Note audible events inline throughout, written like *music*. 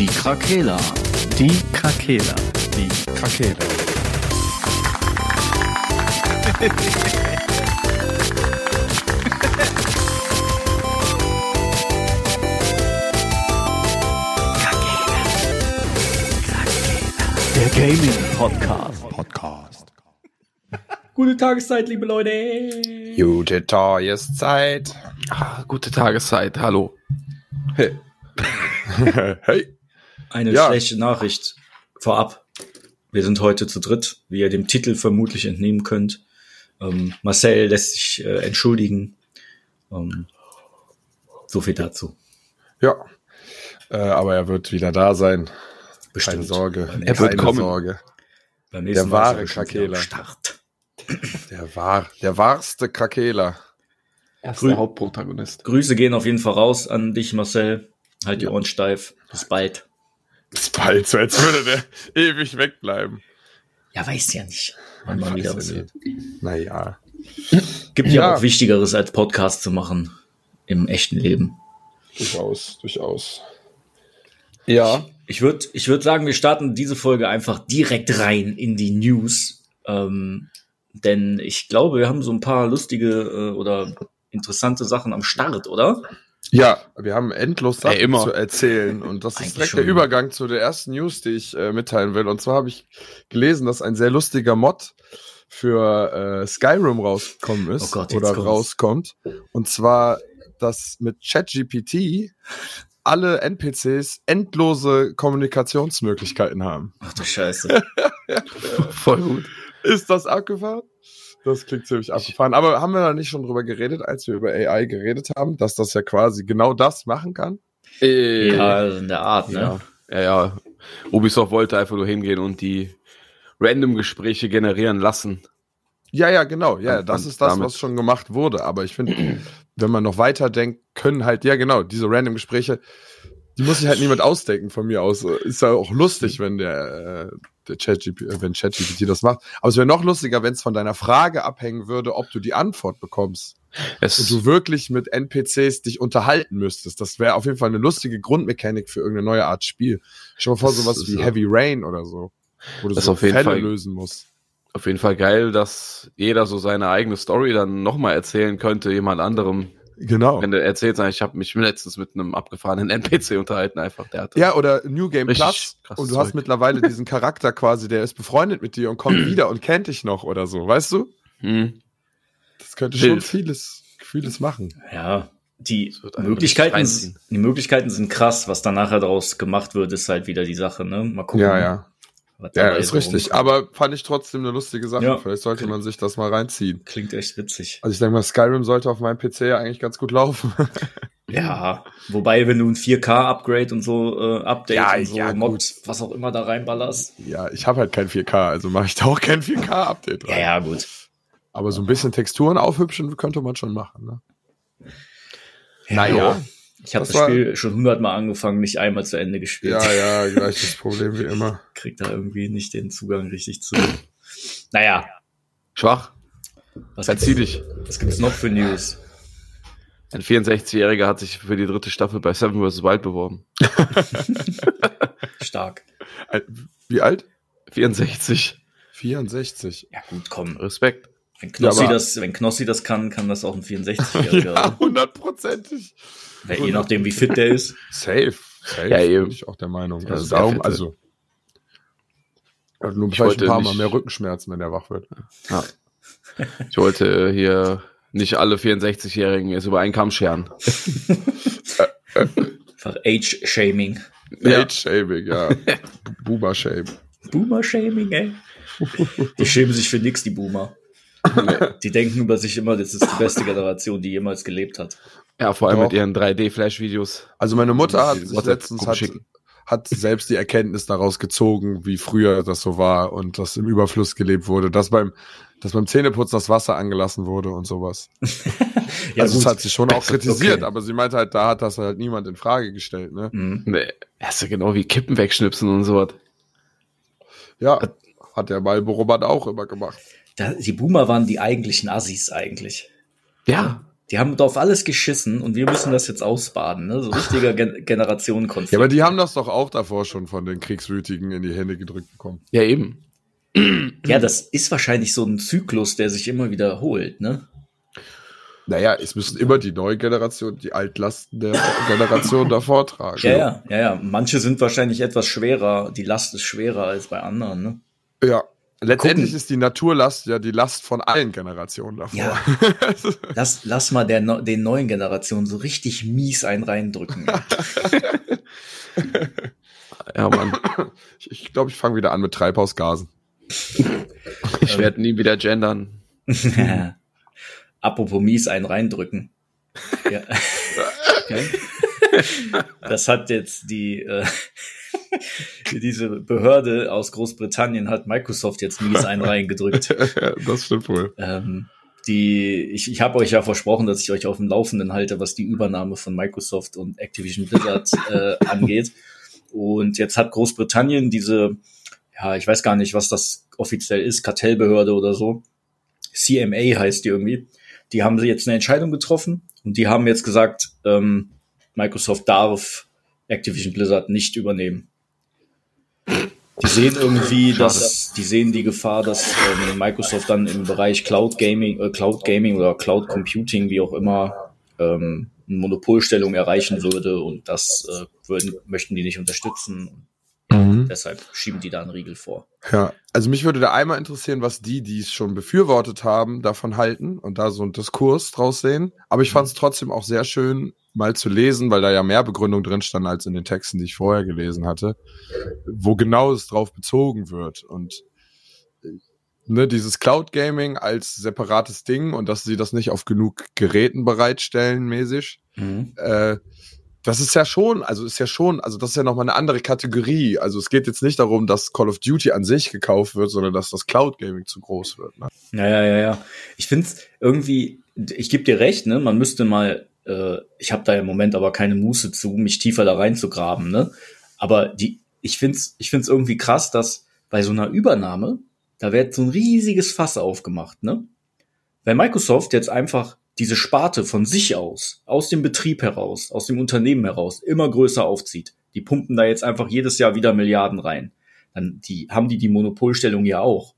Die Krakela. Die Krakela. Die Krakela. Der Gaming Podcast. Podcast. Gute Tageszeit, liebe Leute. Gute Tageszeit. Ah, gute Tageszeit, hallo. Hey. *laughs* hey. Eine Ja. schlechte Nachricht vorab. Wir sind heute zu dritt, wie ihr dem Titel vermutlich entnehmen könnt. Ähm, Marcel lässt sich äh, entschuldigen. Ähm, so viel dazu. Ja. Äh, aber er wird wieder da sein. Bestimmt. Keine Sorge. Er wird Keine kommen. Sorge. beim nächsten Der wahre Krakela. Start. Der war, der wahrste Krakela. Er ist Grü- der Hauptprotagonist. Grüße gehen auf jeden Fall raus an dich, Marcel. Halt die Ohren steif. Bis bald. Ist bald so, als würde der *laughs* ewig wegbleiben. Ja, weiß ja nicht, wann mal wieder was wird. Naja. Gibt ja. Ja. auch Wichtigeres als Podcast zu machen im echten Leben. Durchaus, durchaus. Ja. Ich würde ich würd sagen, wir starten diese Folge einfach direkt rein in die News. Ähm, denn ich glaube, wir haben so ein paar lustige äh, oder interessante Sachen am Start, oder? Ja, wir haben endlos Sachen Ey, immer. zu erzählen und das ist direkt schon. der Übergang zu der ersten News, die ich äh, mitteilen will. Und zwar habe ich gelesen, dass ein sehr lustiger Mod für äh, Skyrim rausgekommen ist Oh Gott, oder kommt's. rauskommt. Und zwar, dass mit ChatGPT alle NPCs endlose Kommunikationsmöglichkeiten haben. Ach du Scheiße. *laughs* Voll gut. Ist das abgefahren? Das klingt ziemlich abgefahren. Aber haben wir da nicht schon drüber geredet, als wir über AI geredet haben, dass das ja quasi genau das machen kann? Äh, ja, in der Art, ne? ja, ja, ja. Ubisoft wollte einfach nur hingehen und die random Gespräche generieren lassen. Ja, ja, genau. Ja, Und- das ist das, damit- was schon gemacht wurde. Aber ich finde, wenn man noch weiter denkt, können halt, ja, genau, diese random Gespräche, die muss sich halt niemand ausdenken von mir aus. Ist ja auch lustig, wenn der, äh, der ChatGPT, äh, wenn ChatGPT das macht. Aber es wäre noch lustiger, wenn es von deiner Frage abhängen würde, ob du die Antwort bekommst. Es, Und du wirklich mit NPCs dich unterhalten müsstest. Das wäre auf jeden Fall eine lustige Grundmechanik für irgendeine neue Art Spiel. Stell dir mal vor, sowas wie so. Heavy Rain oder so. Wo du Das so auf jeden Fälle Fall- lösen musst. auf jeden Fall geil, dass jeder so seine eigene Story dann nochmal erzählen könnte, jemand anderem. Genau. Wenn du erzählst, ich habe mich letztens mit einem abgefahrenen *laughs* NPC unterhalten, einfach. Der hatte Ja, oder New Game Plus und du hast Zeug. mittlerweile diesen Charakter quasi, der ist befreundet mit dir und kommt *clears throat* wieder und kennt dich noch oder so, weißt du? Hm. Das könnte schon Wild. vieles, vieles machen. Ja, die Möglichkeiten, die Möglichkeiten sind krass. Was dann nachher daraus gemacht wird, ist halt wieder die Sache, ne? Mal gucken. Ja, ja. Ja, ist richtig. rumkommt. Aber fand ich trotzdem eine lustige Sache. Ja. Vielleicht sollte man sich das mal reinziehen. Klingt echt witzig. Also ich denke mal, Skyrim sollte auf meinem PC ja eigentlich ganz gut laufen. *laughs* Ja, wobei, wenn du ein 4K-Upgrade und so, äh, Update Ja, und so, ja, Mods, was auch immer da reinballerst. ja, ich habe halt kein 4K, also mache ich da auch kein 4K-Update Ja, rein. ja, gut. Aber so ein bisschen Texturen aufhübschen könnte man schon machen. Ne? Naja. Ich habe Das das, Spiel schon hundertmal angefangen, nicht einmal zu Ende gespielt. Ja, ja, gleiches Problem wie immer. Krieg da irgendwie nicht den Zugang richtig zu. Naja, Schwach. was Verzieh dich. was gibt's noch für News? Ein 64-Jähriger hat sich für die dritte Staffel bei Seven vs. Wild beworben. *laughs* Stark. Wie alt? 64. 64. Ja, gut, komm. Respekt. Wenn Knossi, Ja, das, wenn Knossi das kann, kann das auch ein 64-Jähriger. *laughs* Ja, hundertprozentig. Ja, Je nachdem, wie fit der ist. Safe. Safe. Ja, eben. Bin ich auch der Meinung. Ja, Also darum, also. Also nur Ich vielleicht ein paar Mal mehr Rückenschmerzen, wenn er wach wird. Ja. Ich wollte hier nicht alle 64-Jährigen jetzt über einen Kamm scheren. Einfach Age-Shaming. Ja. Age-Shaming, ja. *laughs* Boomer-Shame. Boomer-Shaming, ey. Die schämen sich für nix, die Boomer. *laughs* Die denken über sich immer, das ist die beste Generation, die jemals gelebt hat. Ja, vor allem Doch. mit ihren 3D-Flash-Videos. Also meine Mutter hat sich letztens hat, hat selbst die Erkenntnis daraus gezogen, wie früher das so war und dass im Überfluss gelebt wurde, dass beim, dass beim Zähneputzen das Wasser angelassen wurde und sowas. *laughs* Ja, also gut. das hat sie schon auch kritisiert, Okay. aber sie meinte halt, da hat das halt niemand in Frage gestellt, ne? Mhm. Nee, das ist ja genau wie Kippen wegschnipsen und sowas. Ja, hat der Marlboro Band auch immer gemacht. Da, die Boomer waren die eigentlichen Assis eigentlich. Ja. Die haben doch auf alles geschissen und wir müssen das jetzt ausbaden, ne? So richtiger Gen Generationenkonflikt. Ja, aber die haben das doch auch davor schon von den Kriegswütigen in die Hände gedrückt bekommen. Ja, eben. *clears throat* ja, das ist wahrscheinlich so ein Zyklus, der sich immer wiederholt, ne? Naja, es müssen immer die neue Generation die Altlasten der Generation *laughs* davor tragen. Ja, ja, ja, ja. Manche sind wahrscheinlich etwas schwerer, die Last ist schwerer als bei anderen, ne? Ja. Letztendlich Gucken. ist die Naturlast ja die Last von allen Generationen davor. Ja. *laughs* Lass, lass mal der, den neuen Generationen so richtig mies einen reindrücken. *laughs* Ja, Mann. ich glaube, ich, glaub, ich fange wieder an mit Treibhausgasen. Ich werde nie wieder gendern. *laughs* Apropos mies einen reindrücken. Ja. Okay. Das hat jetzt die, äh, *laughs* diese Behörde aus Großbritannien hat Microsoft jetzt mies einen reingedrückt. *laughs* das stimmt wohl. Ähm, die, ich, ich habe euch ja versprochen, dass ich euch auf dem Laufenden halte, was die Übernahme von Microsoft und Activision Blizzard *laughs* äh, angeht. Und jetzt hat Großbritannien diese, ja, ich weiß gar nicht, was das offiziell ist, Kartellbehörde oder so. CMA heißt die irgendwie. Die haben jetzt eine Entscheidung getroffen und die haben jetzt gesagt, ähm, Microsoft darf Activision Blizzard nicht übernehmen. Sehen irgendwie, dass die sehen die Gefahr, dass ähm, Microsoft dann im Bereich Cloud Gaming, äh, Cloud Gaming oder Cloud Computing, wie auch immer, ähm, eine Monopolstellung erreichen würde und das äh, würden, möchten die nicht unterstützen. Deshalb schieben die da einen Riegel vor. Ja, also mich würde da einmal interessieren, was die, die es schon befürwortet haben, davon halten und da so einen Diskurs draus sehen. Aber ich fand es trotzdem auch sehr schön, mal zu lesen, weil da ja mehr Begründung drin stand als in den Texten, die ich vorher gelesen hatte, wo genau es drauf bezogen wird. Und äh, ne, dieses Cloud Gaming als separates Ding und dass sie das nicht auf genug Geräten bereitstellen, mäßig, äh, das ist ja schon, also ist ja schon, also das ist ja nochmal eine andere Kategorie. Also es geht jetzt nicht darum, dass Call of Duty an sich gekauft wird, sondern dass das Cloud Gaming zu groß wird. Ne? Ja, ja, ja, ja. Ich find's irgendwie, ich geb dir recht, ne? Man müsste mal, äh, ich habe da im Moment aber keine Muße zu, mich tiefer da reinzugraben, ne? Aber die, ich find's, ich find's irgendwie krass, dass bei so einer Übernahme, da wird so ein riesiges Fass aufgemacht, ne? Wenn Microsoft jetzt einfach diese Sparte von sich aus, aus dem Betrieb heraus, aus dem Unternehmen heraus, immer größer aufzieht, die pumpen da jetzt einfach jedes Jahr wieder Milliarden rein. Dann die, haben die die Monopolstellung ja auch.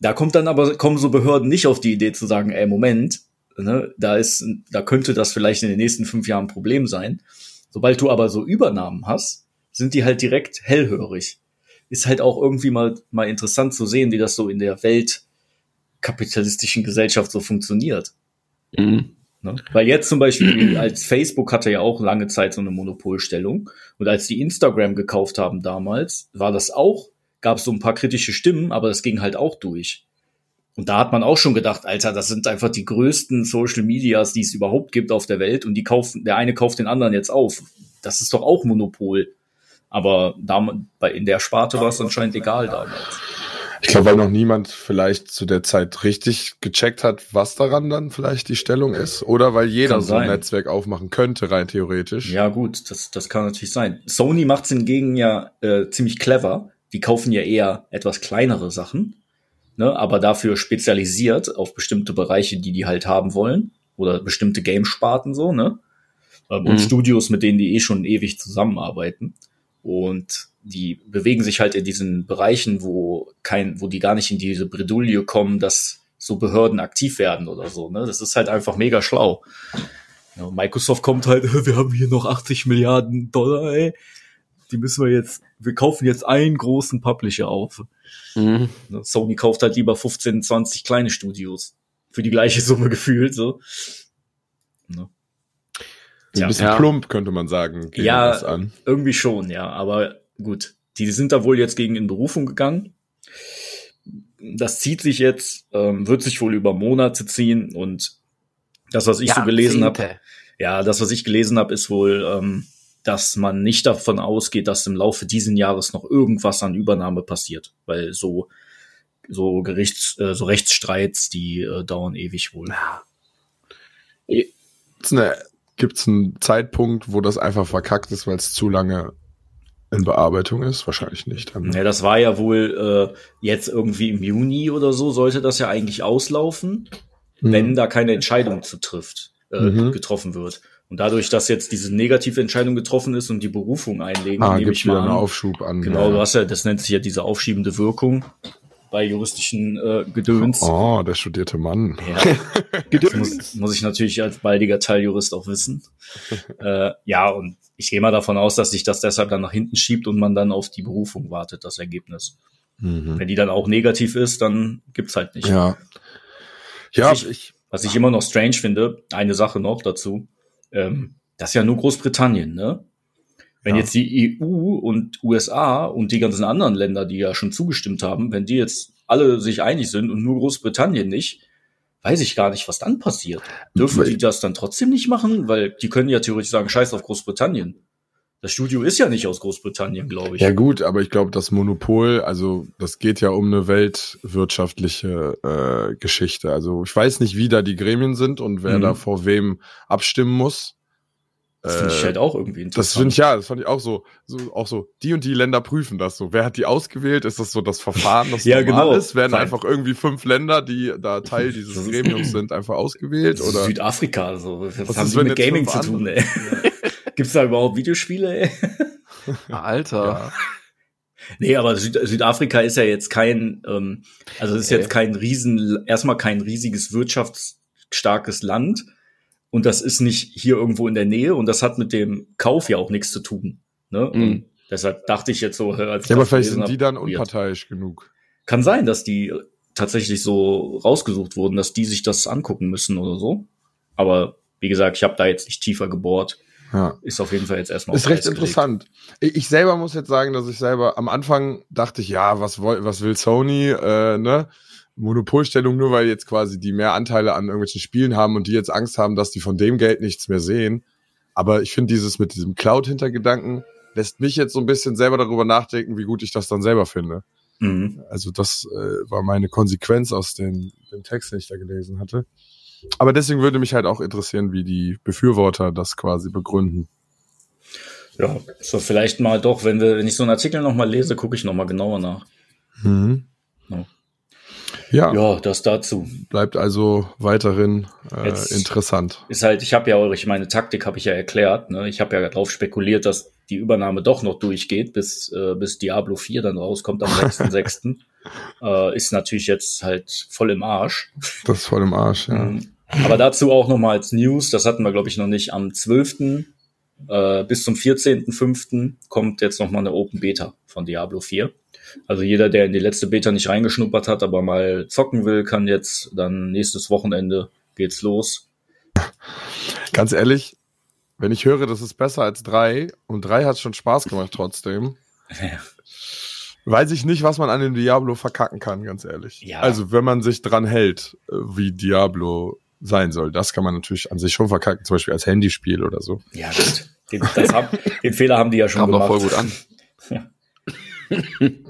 Da kommt dann aber, kommen so Behörden nicht auf die Idee zu sagen, ey, Moment, ne, da ist, da könnte das vielleicht in den nächsten fünf Jahren ein Problem sein. Sobald du aber so Übernahmen hast, sind die halt direkt hellhörig. Ist halt auch irgendwie mal, mal interessant zu sehen, wie das so in der Welt kapitalistischen Gesellschaft so funktioniert. Mhm. Ne? Weil jetzt zum Beispiel, *clears throat* als Facebook hatte ja auch lange Zeit so eine Monopolstellung und als die Instagram gekauft haben damals, war das auch, gab es so ein paar kritische Stimmen, aber das ging halt auch durch. Und da hat man auch schon gedacht, Alter, das sind einfach die größten Social Medias, die es überhaupt gibt auf der Welt und die kaufen, der eine kauft den anderen jetzt auf. Das ist doch auch Monopol. Aber da, bei, in der Sparte war es anscheinend egal damals. Ich glaube, weil noch niemand vielleicht zu der Zeit richtig gecheckt hat, was daran dann vielleicht die Stellung ist. Oder weil jeder Kann so ein sein. Netzwerk aufmachen könnte, rein theoretisch. Ja, gut, das, das kann natürlich sein. Sony macht's hingegen ja äh, ziemlich clever. Die kaufen ja eher etwas kleinere Sachen, ne, aber dafür spezialisiert auf bestimmte Bereiche, die die halt haben wollen. Oder bestimmte Gamesparten so, ne? Ähm, Und Mhm. Studios, mit denen die eh schon ewig zusammenarbeiten. Und die bewegen sich halt in diesen Bereichen, wo kein, wo die gar nicht in diese Bredouille kommen, dass so Behörden aktiv werden oder so. Ne? Das ist halt einfach mega schlau. Ja, Microsoft kommt halt, *laughs* wir haben hier noch 80 Milliarden Dollar, ey. Die müssen wir jetzt, wir kaufen jetzt einen großen Publisher auf. Mhm. Ne, Sony kauft halt lieber 15, 20 kleine Studios. Für die gleiche Summe *laughs* gefühlt, so. Ne? Ein Ja. bisschen Ja. plump, könnte man sagen. gegen Ja. das an. Irgendwie schon, ja. Aber gut. Die sind da wohl jetzt gegen in Berufung gegangen. Das zieht sich jetzt, ähm, wird sich wohl über Monate ziehen und das, was ich so gelesen habe, Ja, das, was ich gelesen habe, ist wohl, ähm, dass man nicht davon ausgeht, dass im Laufe diesen Jahres noch irgendwas an Übernahme passiert, weil so so Gerichts, äh, so Rechtsstreits, die äh, dauern ewig wohl. Gibt's, eine, gibt's einen Zeitpunkt, wo das einfach verkackt ist, weil es zu lange in Bearbeitung ist? Wahrscheinlich nicht. Dann. Ja, das war ja wohl äh, jetzt irgendwie im Juni oder so sollte das ja eigentlich auslaufen. wenn da keine Entscheidung zu trifft, äh, Mhm. getroffen wird. Und dadurch, dass jetzt diese negative Entscheidung getroffen ist und die Berufung einlegen, Ah, nehme ich wieder mal einen an. Aufschub an. Genau, ja. du hast ja, das nennt sich ja diese aufschiebende Wirkung bei juristischen äh, Gedöns. Oh, der studierte Mann. Ja, *laughs* das muss, muss ich natürlich als baldiger Teiljurist auch wissen. *laughs* äh, ja, und ich gehe mal davon aus, dass sich das deshalb dann nach hinten schiebt und man dann auf die Berufung wartet, das Ergebnis. Mhm. Wenn die dann auch negativ ist, dann gibt's halt nicht. Ja. Ja, Ich- ich, Was ich immer noch strange finde, eine Sache noch dazu, ähm, das ist ja nur Großbritannien, ne? Wenn Ja. jetzt die EU und USA und die ganzen anderen Länder, die ja schon zugestimmt haben, wenn die jetzt alle sich einig sind und nur Großbritannien nicht, weiß ich gar nicht, was dann passiert. Dürfen die das dann trotzdem nicht machen? Weil die können ja theoretisch sagen, scheiß auf Großbritannien. Das Studio ist ja nicht aus Großbritannien, glaube ich. ja gut, aber ich glaube, das Monopol, also das geht ja um eine weltwirtschaftliche äh, Geschichte. Also ich weiß nicht, wie da die Gremien sind und wer Mhm. da vor wem abstimmen muss. das finde ich Äh, halt auch irgendwie Das interessant. finde ich ja, das fand ich auch so, so, auch so, die und die Länder prüfen das so. Wer hat die ausgewählt? Ist das so das Verfahren, das *laughs* Ja, normal genau. ist? Werden allem- einfach irgendwie fünf Länder, die da Teil *laughs* dieses Das Gremiums sind, einfach ausgewählt? Oder? Südafrika, so. Was, Was haben ist, wenn mit Gaming zu tun, ey? Gibt's da überhaupt Videospiele, ey? *laughs* Alter. Ja. Nee, aber Süd Südafrika ist ja jetzt kein, ähm, also es ist jetzt Okay. kein riesen, erstmal kein riesiges wirtschaftsstarkes Land. Und das ist nicht hier irgendwo in der Nähe und das hat mit dem Kauf ja auch nichts zu tun. Ne? Mhm. Deshalb dachte ich jetzt so, als ich Ja, aber vielleicht sind die dann unparteiisch genug. Kann sein, dass die tatsächlich so rausgesucht wurden, dass die sich das angucken müssen oder so. Aber wie gesagt, ich habe da jetzt nicht tiefer gebohrt. Ja. Ist auf jeden Fall jetzt erstmal Ist recht gelegt. interessant. Ich selber muss jetzt sagen, dass ich selber am Anfang dachte ich, ja, was, was will Sony, äh, ne? Monopolstellung, nur weil jetzt quasi die mehr Anteile an irgendwelchen Spielen haben und die jetzt Angst haben, dass die von dem Geld nichts mehr sehen. Aber ich finde dieses mit diesem Cloud-Hintergedanken lässt mich jetzt so ein bisschen selber darüber nachdenken, wie gut ich das dann selber finde. Mhm. Also das äh, war meine Konsequenz aus den, dem Text, den ich da gelesen hatte. Aber deswegen würde mich halt auch interessieren, wie die Befürworter das quasi begründen. Ja, so vielleicht mal doch, wenn wir, wenn ich so einen Artikel noch mal lese, gucke ich noch mal genauer nach. Mhm. Ja. Ja, Ja, das dazu. bleibt also weiterhin äh, interessant. Ist halt, ich habe ja eure, ich meine Taktik habe ich ja erklärt. Ne? Ich habe ja darauf spekuliert, dass die Übernahme doch noch durchgeht, bis äh, bis Diablo 4 dann rauskommt am *laughs* 6.6. äh, ist natürlich jetzt halt voll im Arsch. Das ist voll im Arsch, ja. Ähm, Aber dazu auch noch mal als News, das hatten wir glaube ich noch nicht, am 12. Äh, bis zum 14.05. kommt jetzt noch mal eine Open Beta von Diablo 4. Also jeder, der in die letzte Beta nicht reingeschnuppert hat, aber mal zocken will, kann jetzt dann nächstes Wochenende geht's los. *laughs* Ganz ehrlich, wenn ich höre, das ist besser als drei und drei hat schon Spaß gemacht trotzdem, *laughs* weiß ich nicht, was man an dem Diablo verkacken kann, ganz ehrlich. Ja. Also wenn man sich dran hält, äh, wie Diablo sein soll, das kann man natürlich an sich schon verkacken, zum Beispiel als Handyspiel oder so. Ja, gut. Den, das haben, den Fehler haben die ja schon Kam gemacht. voll gut an. *laughs*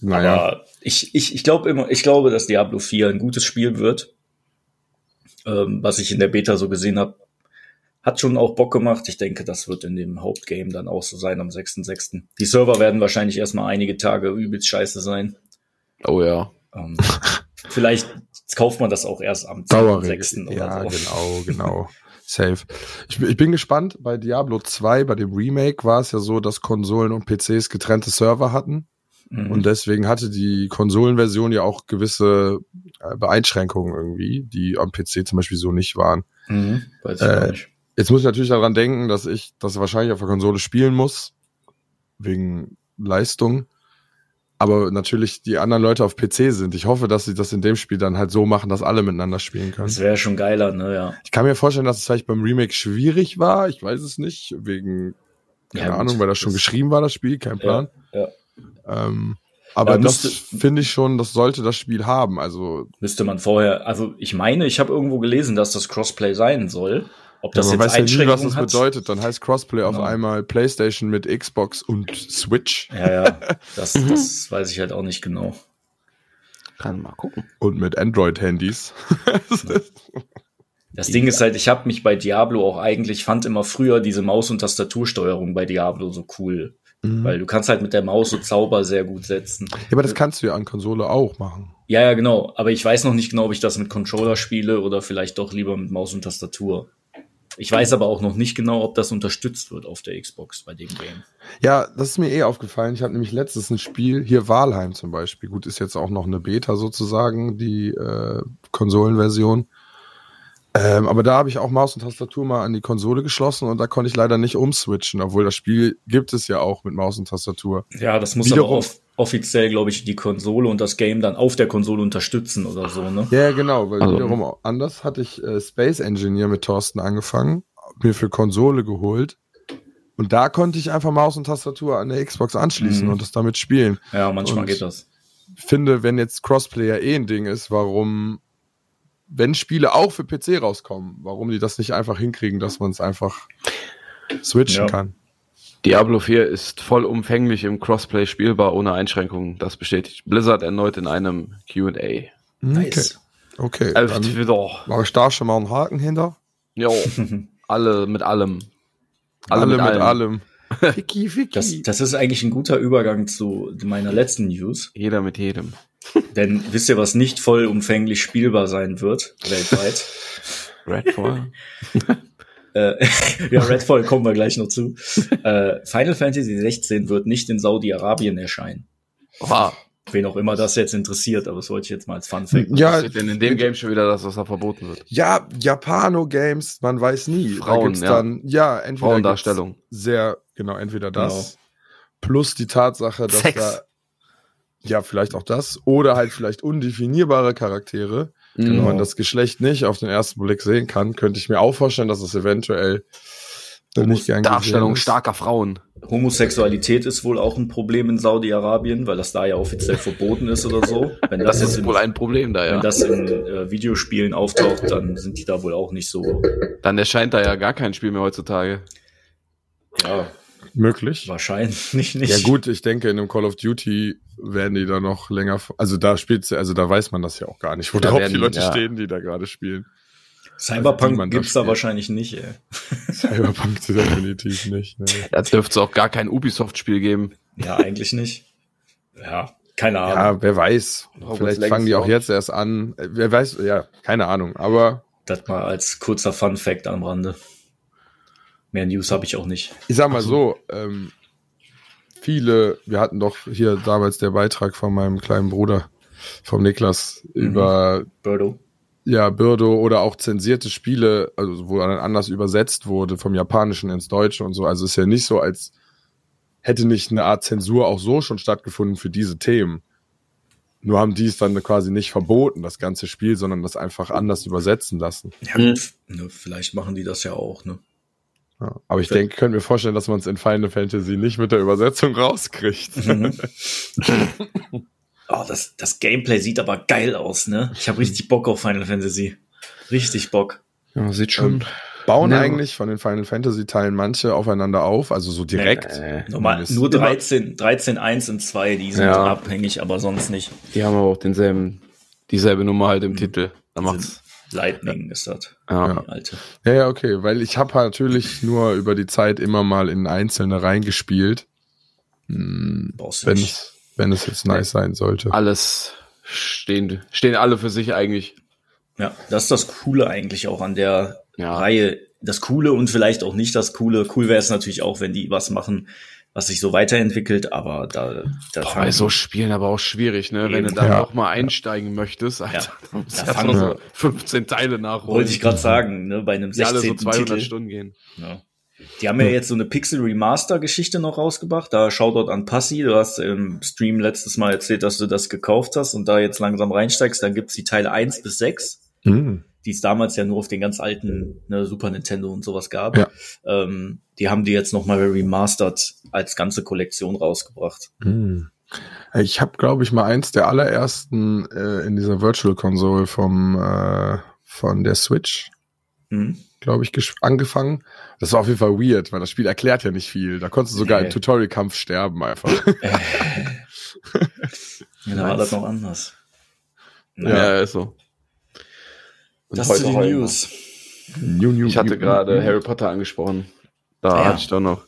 Naja, Aber ich, ich, ich glaube immer, ich glaube, dass Diablo 4 ein gutes Spiel wird. Ähm, was ich in der Beta so gesehen habe, hat schon auch Bock gemacht. Ich denke, das wird in dem Hauptgame dann auch so sein am 6.6. Die Server werden wahrscheinlich erstmal einige Tage übelst scheiße sein. Oh ja. Ähm, *laughs* vielleicht kauft man das auch erst am Dauerregel. 6. oder Ja, so. genau, *laughs* genau. Safe. Ich, bin- ich bin gespannt. Bei Diablo 2, bei dem Remake, war es ja so, dass Konsolen und PCs getrennte Server hatten. Mhm. Und deswegen hatte die Konsolenversion ja auch gewisse äh, Beeinschränkungen irgendwie, die am PC zum Beispiel so nicht waren. mhm. Weiß ich Äh, nicht. Jetzt muss ich natürlich daran denken, dass ich das wahrscheinlich auf der Konsole spielen muss, wegen Leistung. Aber natürlich die anderen Leute auf PC sind. Ich hoffe, dass sie das in dem Spiel dann halt so machen, dass alle miteinander spielen können. Das wäre schon geiler, ne, ja. Ich kann mir vorstellen, dass es vielleicht beim Remake schwierig war. Ich weiß es nicht, wegen, keine Ja. Ahnung, weil das schon Das- geschrieben war, das Spiel, kein Plan. Ja, Ähm, aber Ja, das finde ich schon, das sollte das Spiel haben. Also, Müsste man vorher, also ich meine, ich habe irgendwo gelesen, dass das Crossplay sein soll. Ob das ja, man jetzt weiß ja nie, was Einschränkungen das hat. bedeutet. Dann heißt Crossplay auf Genau. einmal PlayStation mit Xbox und Switch Ja, ja, *laughs* das, das weiß ich halt auch nicht genau. Kann mal gucken. und mit Android-Handys. *laughs* Das Ding ist halt, ich habe mich bei Diablo auch eigentlich, fand immer früher diese Maus- und Tastatursteuerung bei Diablo so cool. Mhm. Weil du kannst halt mit der Maus so Zauber sehr gut setzen. Ja, aber das kannst du ja an Konsole auch machen. Ja, ja, genau. Aber ich weiß noch nicht genau, ob ich das mit Controller spiele oder vielleicht doch lieber mit Maus und Tastatur. Ich weiß aber auch noch nicht genau, ob das unterstützt wird auf der Xbox bei dem Game. Ja, das ist mir eh aufgefallen. Ich habe nämlich letztens ein Spiel, hier Walheim zum Beispiel. Gut, ist jetzt auch noch eine Beta sozusagen, die äh, Konsolenversion. Ähm, aber da habe ich auch Maus und Tastatur mal an die Konsole geschlossen und da konnte ich leider nicht umswitchen, obwohl das Spiel gibt es ja auch mit Maus und Tastatur. Ja, das muss Wiederum- aber off offiziell, glaube ich, die Konsole und das Game dann auf der Konsole unterstützen oder so, ne? Ja, genau, weil Also- wiederum anders hatte ich äh, Space Engineer mit Thorsten angefangen, mir für Konsole geholt. Und da konnte ich einfach Maus und Tastatur an der Xbox anschließen Mhm. und das damit spielen. Ja, manchmal Und- geht das. finde, wenn jetzt Crossplayer eh ein Ding ist, warum, wenn Spiele auch für PC rauskommen, warum die das nicht einfach hinkriegen, dass man es einfach switchen Ja. kann. Diablo 4 ist vollumfänglich im Crossplay spielbar ohne Einschränkungen. Das bestätigt Blizzard erneut in einem Q&A. Okay, Nice. okay. Elf Dann wieder. mache ich da schon mal einen Haken hinter. Jo, *laughs* alle mit allem. Alle, mit, allem. allem. *laughs* Ficky, Ficky. Das, das ist eigentlich ein guter Übergang zu meiner letzten News. Jeder mit jedem. *laughs* Denn wisst ihr, was nicht vollumfänglich spielbar sein wird, weltweit? Redfall. Äh, *laughs* ja, Redfall kommen wir gleich noch zu. Äh, Final Fantasy 16 wird nicht in Saudi-Arabien erscheinen. Oha. Wen auch immer das jetzt interessiert, aber das wollte ich jetzt mal als Fun Fact. Ja, denn in dem Game schon wieder das, was da verboten wird? ja, Japano-Games, man weiß nie. Frauen, da gibt's ja. dann, ja, entweder Frauendarstellung. Sehr, genau, entweder das, plus die Tatsache, dass Sex. da, ja, vielleicht auch das, oder halt vielleicht undefinierbare Charaktere, wenn Mhm. man das Geschlecht nicht auf den ersten Blick sehen kann, könnte ich mir auch vorstellen, dass es eventuell dann nicht gern Darstellung starker Frauen. Homosexualität ist wohl auch ein Problem in Saudi-Arabien, weil das da ja offiziell verboten ist oder so. Wenn das, Das ist in, wohl ein Problem da, wenn ja. das in äh, Videospielen auftaucht, dann sind die da wohl auch nicht so. Dann erscheint da ja gar kein Spiel mehr heutzutage. Ja, Möglich. wahrscheinlich nicht. Ja gut, ich denke, in einem Call of Duty werden die da noch länger, also da spielt also da weiß man das ja auch gar nicht, Da worauf werden- die Leute ja. stehen, die da gerade spielen. Cyberpunk da gibt's da spielt. wahrscheinlich nicht, ey. *laughs* Cyberpunk definitiv nicht. Ne. Da dürfte es auch gar kein Ubisoft-Spiel geben. Ja, eigentlich nicht. Ja, keine Ahnung. Ja, wer weiß. Hogwarts Vielleicht fangen die auch jetzt erst an. Äh, Wer weiß, ja, keine Ahnung. Aber Das mal als kurzer Fun Fact am Rande. Mehr News habe ich auch nicht. ich sag mal so, ähm, viele, wir hatten doch hier damals der Beitrag von meinem kleinen Bruder, vom Niklas, Mhm. über Birdo. ja, Birdo oder auch zensierte Spiele, also wo dann anders übersetzt wurde vom Japanischen ins Deutsche und so. Also es ist ja nicht so, als hätte nicht eine Art Zensur auch so schon stattgefunden für diese Themen. Nur haben die es dann quasi nicht verboten, das ganze Spiel, sondern das einfach anders übersetzen lassen. Ja, Mhm. ne, vielleicht machen die das ja auch, ne? Ja. Aber ich denke, können mir vorstellen, dass man es in Final Fantasy nicht mit der Übersetzung rauskriegt. *laughs* Mhm. oh, das, das Gameplay sieht aber geil aus, ne? Ich habe richtig Bock auf Final Fantasy. Richtig Bock. Ja, sieht Ähm, Bauen Ja. eigentlich von den Final Fantasy Teilen manche aufeinander auf, also so direkt. Äh, Normal, nur ist immer- 13, 13, 1 und 2, die sind Ja. abhängig, aber sonst nicht. die haben aber auch denselben, dieselbe Nummer halt im Titel. Da macht's. Lightning ist das. Ja. Alte. Ja, ja, okay, weil ich habe natürlich nur über die Zeit immer mal in einzelne reingespielt. Hm, Brauchst du wenn es, wenn es jetzt nice sein sollte. Alles stehen, stehen alle für sich eigentlich. Ja, das ist das Coole eigentlich auch an der Ja. Reihe. Das Coole und vielleicht auch nicht das Coole. Cool wäre es natürlich auch, wenn die was machen, was sich so weiterentwickelt, aber da, da Boah, bei so Spielen aber auch schwierig, ne? Wenn du Eben. da Ja. auch mal einsteigen möchtest, Alter, Ja. dann musst Da du mal wir- so 15 Teile nachholen. wollte ich gerade sagen, ne, bei einem die alle 16. so 200 Titel. Stunden gehen. Ja. Die haben ja jetzt so eine Pixel Remaster Geschichte noch rausgebracht. Da Shoutout an Passi. Du hast im Stream letztes Mal erzählt, dass du das gekauft hast und da jetzt langsam reinsteigst. Dann gibt's die Teile 1 bis 6, Hm. Die es damals ja nur auf den ganz alten ne, Super Nintendo und sowas gab. Ja. Ähm, die haben die jetzt nochmal remastered als ganze Kollektion rausgebracht. Hm. Ich habe, glaube ich, mal eins der allerersten äh, in dieser Virtual Console vom äh, von der Switch, Hm? glaube ich, angefangen. Das war auf jeden Fall weird, weil das Spiel erklärt ja nicht viel. Da konntest du sogar Nee. im Tutorial-Kampf sterben einfach. Ja, *laughs* da war das noch anders. Ja, Ja. ist so. Und Das heute zu den heulen News. New, new, Ich hatte new- gerade new- Harry Potter angesprochen. Da ja. hatte ich doch noch.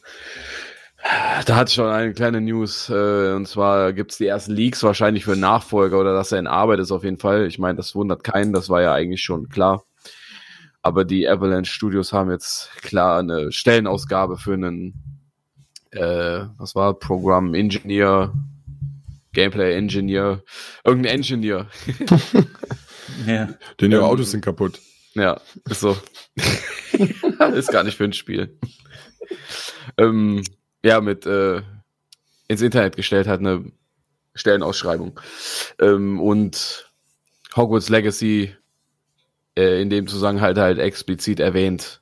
Da hatte ich schon eine kleine News, äh, und zwar gibt's die ersten Leaks wahrscheinlich für Nachfolger oder dass er in Arbeit ist auf jeden Fall. Ich meine, das wundert keinen, das war ja eigentlich schon klar. Aber die Avalanche Studios haben jetzt klar eine Stellenausgabe für einen, äh, was war, Programm Engineer, Gameplay Engineer, irgendein Engineer. *laughs* *laughs* Ja. Denn ihre Ähm, Autos sind kaputt. Ja, ist so. *laughs* ist gar nicht für ein Spiel. ähm, ja, mit äh, ins Internet gestellt hat eine Stellenausschreibung. Ähm, und Hogwarts Legacy äh, in dem Zusammenhang halt, halt explizit erwähnt,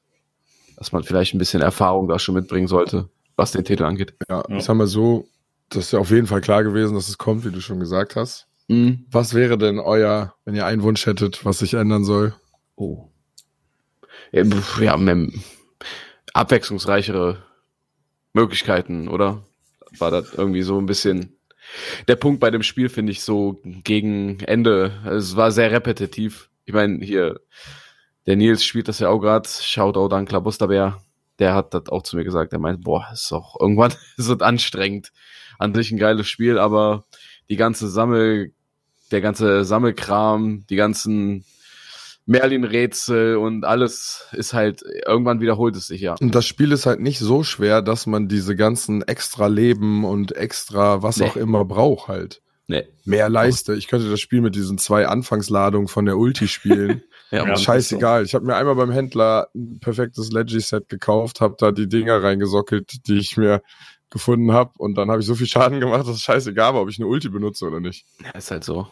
dass man vielleicht ein bisschen Erfahrung da schon mitbringen sollte, was den Titel angeht. Ja, Ja. ich sag mal so, das ist ja auf jeden Fall klar gewesen, dass es kommt, wie du schon gesagt hast. Mhm. Was wäre denn euer, wenn ihr einen Wunsch hättet, was sich ändern soll? Oh. Ja, abwechslungsreichere Möglichkeiten, oder? War das irgendwie so ein bisschen der Punkt bei dem Spiel, finde ich, so gegen Ende. Es war sehr repetitiv. Ich meine, hier, der Nils spielt das ja auch gerade. Shoutout an Klabusterbär. Der hat das auch zu mir gesagt. Er meint, boah, ist doch irgendwann *laughs* ist anstrengend. An sich ein geiles Spiel, aber die ganze Sammel, der ganze Sammelkram, die ganzen Merlin-Rätsel und alles ist halt, irgendwann wiederholt es sich ja. Und das Spiel ist halt nicht so schwer, dass man diese ganzen extra Leben und extra was Nee. auch immer braucht halt. Nee. Mehr Leiste. Ich könnte das Spiel mit diesen zwei Anfangsladungen von der Ulti spielen. *laughs* Ja, Ja. Scheißegal. Ich habe mir einmal beim Händler ein perfektes Leggy-Set gekauft, habe da die Dinger reingesockelt, die ich mir gefunden habe und dann habe ich so viel Schaden gemacht, dass es scheißegal war, ob ich eine Ulti benutze oder nicht. Ja, ist halt so.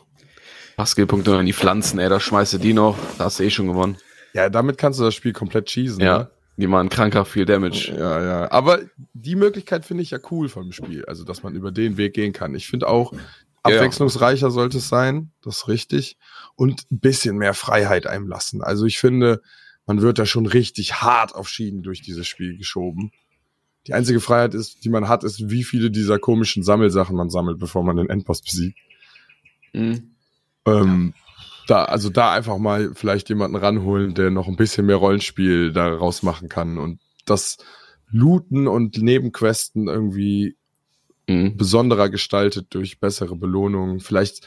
Passkillpunkte nur in die Pflanzen, ey, da schmeißt du die noch, da hast du eh schon gewonnen. Ja, damit kannst du das Spiel komplett cheesen. Ja. Ne? Die machen kranker viel Damage. Ja, ja. Aber die Möglichkeit finde ich ja cool vom Spiel. Also, dass man über den Weg gehen kann. Ich finde auch, Ja. abwechslungsreicher sollte es sein. Das ist richtig. Und ein bisschen mehr Freiheit einem lassen. Also, ich finde, man wird da schon richtig hart auf Schienen durch dieses Spiel geschoben. Die einzige Freiheit ist, die man hat, ist, wie viele dieser komischen Sammelsachen man sammelt, bevor man den Endboss besiegt. Mhm. Ähm, da, also da einfach mal vielleicht jemanden ranholen, der noch ein bisschen mehr Rollenspiel daraus machen kann und das Looten und Nebenquesten irgendwie Mhm. besonderer gestaltet durch bessere Belohnungen. Vielleicht,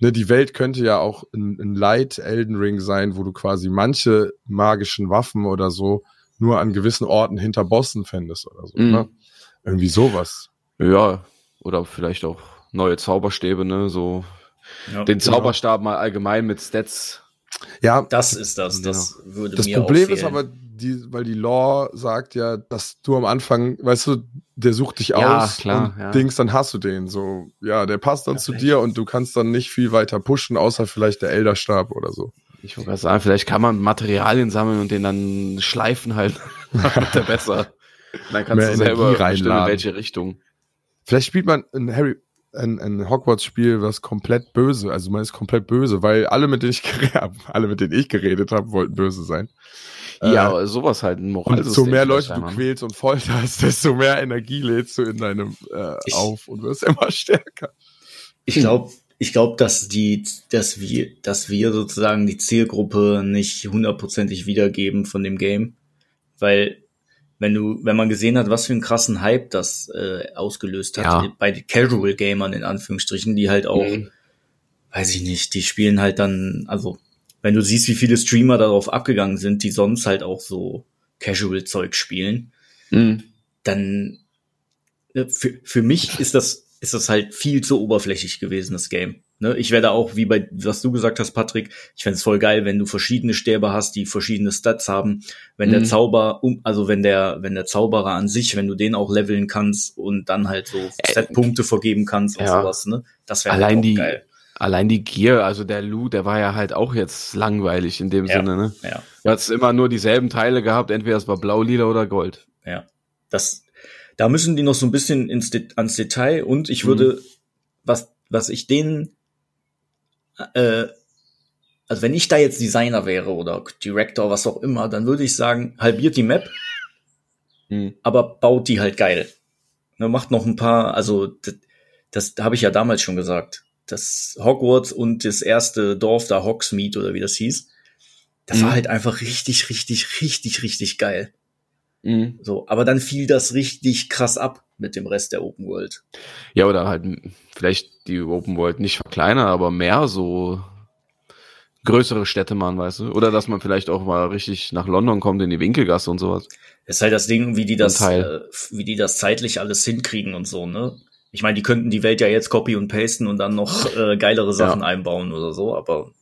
ne, die Welt könnte ja auch ein, ein Light Elden Ring sein, wo du quasi manche magischen Waffen oder so nur an gewissen Orten hinter Bossen fändest oder so. Mhm. Ne? Irgendwie sowas. Ja, oder vielleicht auch neue Zauberstäbe, ne, so Ja. den Zauberstab mal allgemein mit Stats. Ja, Das ist das. Das würde Das mir Problem auch ist aber, die, weil die Law sagt ja, dass du am Anfang, weißt du, der sucht dich Ja, aus klar, und ja. Dings, dann hast du den. So, ja, der passt dann Ja, zu vielleicht. dir und du kannst dann nicht viel weiter pushen, außer vielleicht der Elderstab oder so. Ich wollte gerade sagen, vielleicht kann man Materialien sammeln und den dann schleifen halt. *laughs* Dann wird der besser. Dann kannst Mehr du selber Energie bestimmen, in reinladen. welche Richtung. Vielleicht spielt man ein Harry, ein, ein Hogwarts-Spiel, was komplett böse, also man ist komplett böse, weil alle, mit denen ich geredet habe, *laughs* alle, mit denen ich geredet habe, wollten böse sein. Ja, Äh, aber sowas halt ein und Moralsystem. so mehr Leute du quälst und folterst, *laughs* desto mehr Energie lädst du in deinem äh, Ich- auf und wirst immer stärker. Ich glaube, ich glaube, dass die, dass wir, dass wir sozusagen die Zielgruppe nicht hundertprozentig wiedergeben von dem Game, weil wenn du, wenn man gesehen hat, was für einen krassen Hype das äh, ausgelöst hat Ja. bei den Casual Gamern in Anführungsstrichen, die halt auch, Mhm. weiß ich nicht, die spielen halt dann, also wenn du siehst, wie viele Streamer darauf abgegangen sind, die sonst halt auch so Casual Zeug spielen, Mhm. dann äh, für, für mich ist das ist das halt viel zu oberflächlich gewesen das Game. Ne? Ich werde auch wie bei was du gesagt hast, Patrick. Ich fände es voll geil, wenn du verschiedene Stäbe hast, die verschiedene Stats haben. Wenn der Mhm. Zauber um, also wenn der wenn der Zauberer an sich, wenn du den auch leveln kannst und dann halt so Stat-Punkte vergeben kannst und ja. sowas. Ne? Das wäre Allein halt auch die, geil. allein die Gear, also der Loot, der war ja halt auch jetzt langweilig in dem Ja. Sinne, ne? Ja. Du hast immer nur dieselben Teile gehabt, entweder es war blau, lila oder gold. Ja, das, da müssen die noch so ein bisschen ins Det ans Detail und ich würde, was, was ich denen, äh, also wenn ich da jetzt Designer wäre oder Director, was auch immer, dann würde ich sagen, halbiert die Map, Mhm. aber baut die halt geil. Ne, macht noch ein paar, also das, das habe ich ja damals schon gesagt. Das Hogwarts und das erste Dorf da, Hogsmeade oder wie das hieß, das war Mhm. halt einfach richtig, richtig, richtig, richtig geil. Mhm. So, aber dann fiel das richtig krass ab. mit dem Rest der Open World. Ja, oder halt vielleicht die Open World nicht verkleinern, aber mehr so größere Städte machen, weißt du? Oder dass man vielleicht auch mal richtig nach London kommt in die Winkelgasse und sowas. Ist halt das Ding, wie die das, äh, wie die das zeitlich alles hinkriegen und so, ne? Ich meine, die könnten die Welt ja jetzt copy und pasten und dann noch äh, geilere Sachen einbauen oder so, aber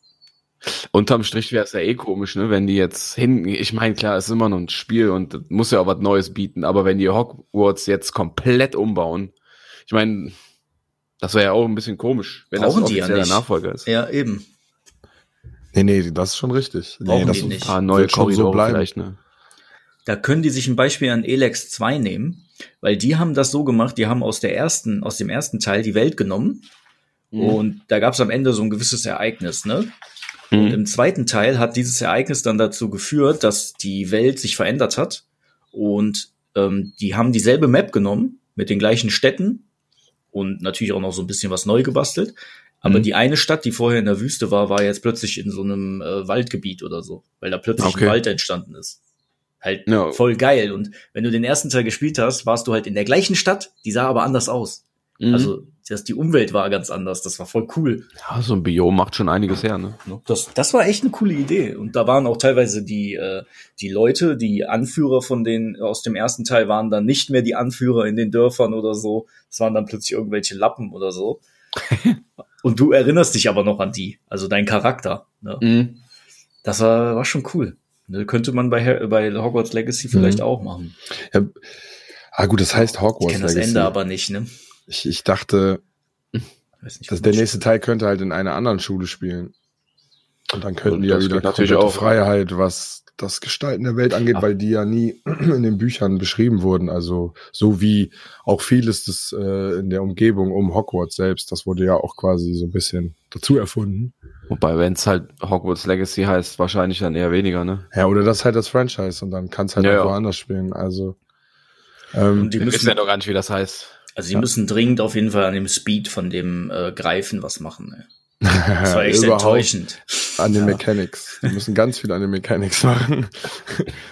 Unterm Strich wäre es ja eh komisch, ne, wenn die jetzt hin, ich meine, klar, es ist immer noch ein Spiel und das muss ja auch was Neues bieten, aber wenn die Hogwarts jetzt komplett umbauen, ich meine, das wäre ja auch ein bisschen komisch, wenn Brauchen das die ja offizieller nicht. Nachfolger ist. ja, eben. Nee, nee, das ist schon richtig. Brauchen nee, das die Ein nicht. paar neue so Korridore bleiben. vielleicht, ne? Da können die sich ein Beispiel an Elex 2 nehmen, weil die haben das so gemacht, die haben aus der ersten, aus dem ersten Teil die Welt genommen Mhm. und da gab es am Ende so ein gewisses Ereignis, ne? Und Mhm. im zweiten Teil hat dieses Ereignis dann dazu geführt, dass die Welt sich verändert hat. Und ähm, die haben dieselbe Map genommen mit den gleichen Städten und natürlich auch noch so ein bisschen was neu gebastelt. Aber Mhm. die eine Stadt, die vorher in der Wüste war, war jetzt plötzlich in so einem äh, Waldgebiet oder so, weil da plötzlich Okay. ein Wald entstanden ist. Halt Ja. voll geil. Und wenn du den ersten Teil gespielt hast, warst du halt in der gleichen Stadt, die sah aber anders aus. Mhm. Also das, die Umwelt war ganz anders. Das war voll cool. ja, so ein Biom macht schon einiges her, ne? Das, das war echt eine coole Idee. Und da waren auch teilweise die, äh, die Leute, die Anführer von den aus dem ersten Teil waren dann nicht mehr die Anführer in den Dörfern oder so. Das waren dann plötzlich irgendwelche Lappen oder so. *laughs* Und du erinnerst dich aber noch an die, also dein Charakter. Ne? Mhm. Das war, war schon cool. Ne, könnte man bei, bei Hogwarts Legacy vielleicht Mhm. auch machen. Ja, ah, gut, das heißt Ich Hogwarts kenne das Legacy. Ende aber nicht, ne? Ich, ich dachte, nicht, dass der nächste Teil könnte halt in einer anderen Schule spielen. Und dann könnten Und die ja das wieder natürlich auch. Freiheit, was das Gestalten der Welt angeht, Ja. weil die ja nie *clears throat* in den Büchern beschrieben wurden. Also so wie auch vieles des, äh, in der Umgebung um Hogwarts selbst, das wurde ja auch quasi so ein bisschen dazu erfunden. Wobei, wenn es halt Hogwarts Legacy heißt, wahrscheinlich dann eher weniger, ne? Ja, oder das halt das Franchise und dann kann es halt Ja, auch ja. woanders spielen. Also ähm, Und die wissen müssen, ja doch gar nicht, wie das heißt. Also die müssen dringend auf jeden Fall an dem Speed von dem äh, Greifen was machen. Ne? Das war echt *laughs* enttäuschend. an den Ja. Mechanics. Die müssen ganz viel an den Mechanics *laughs* machen.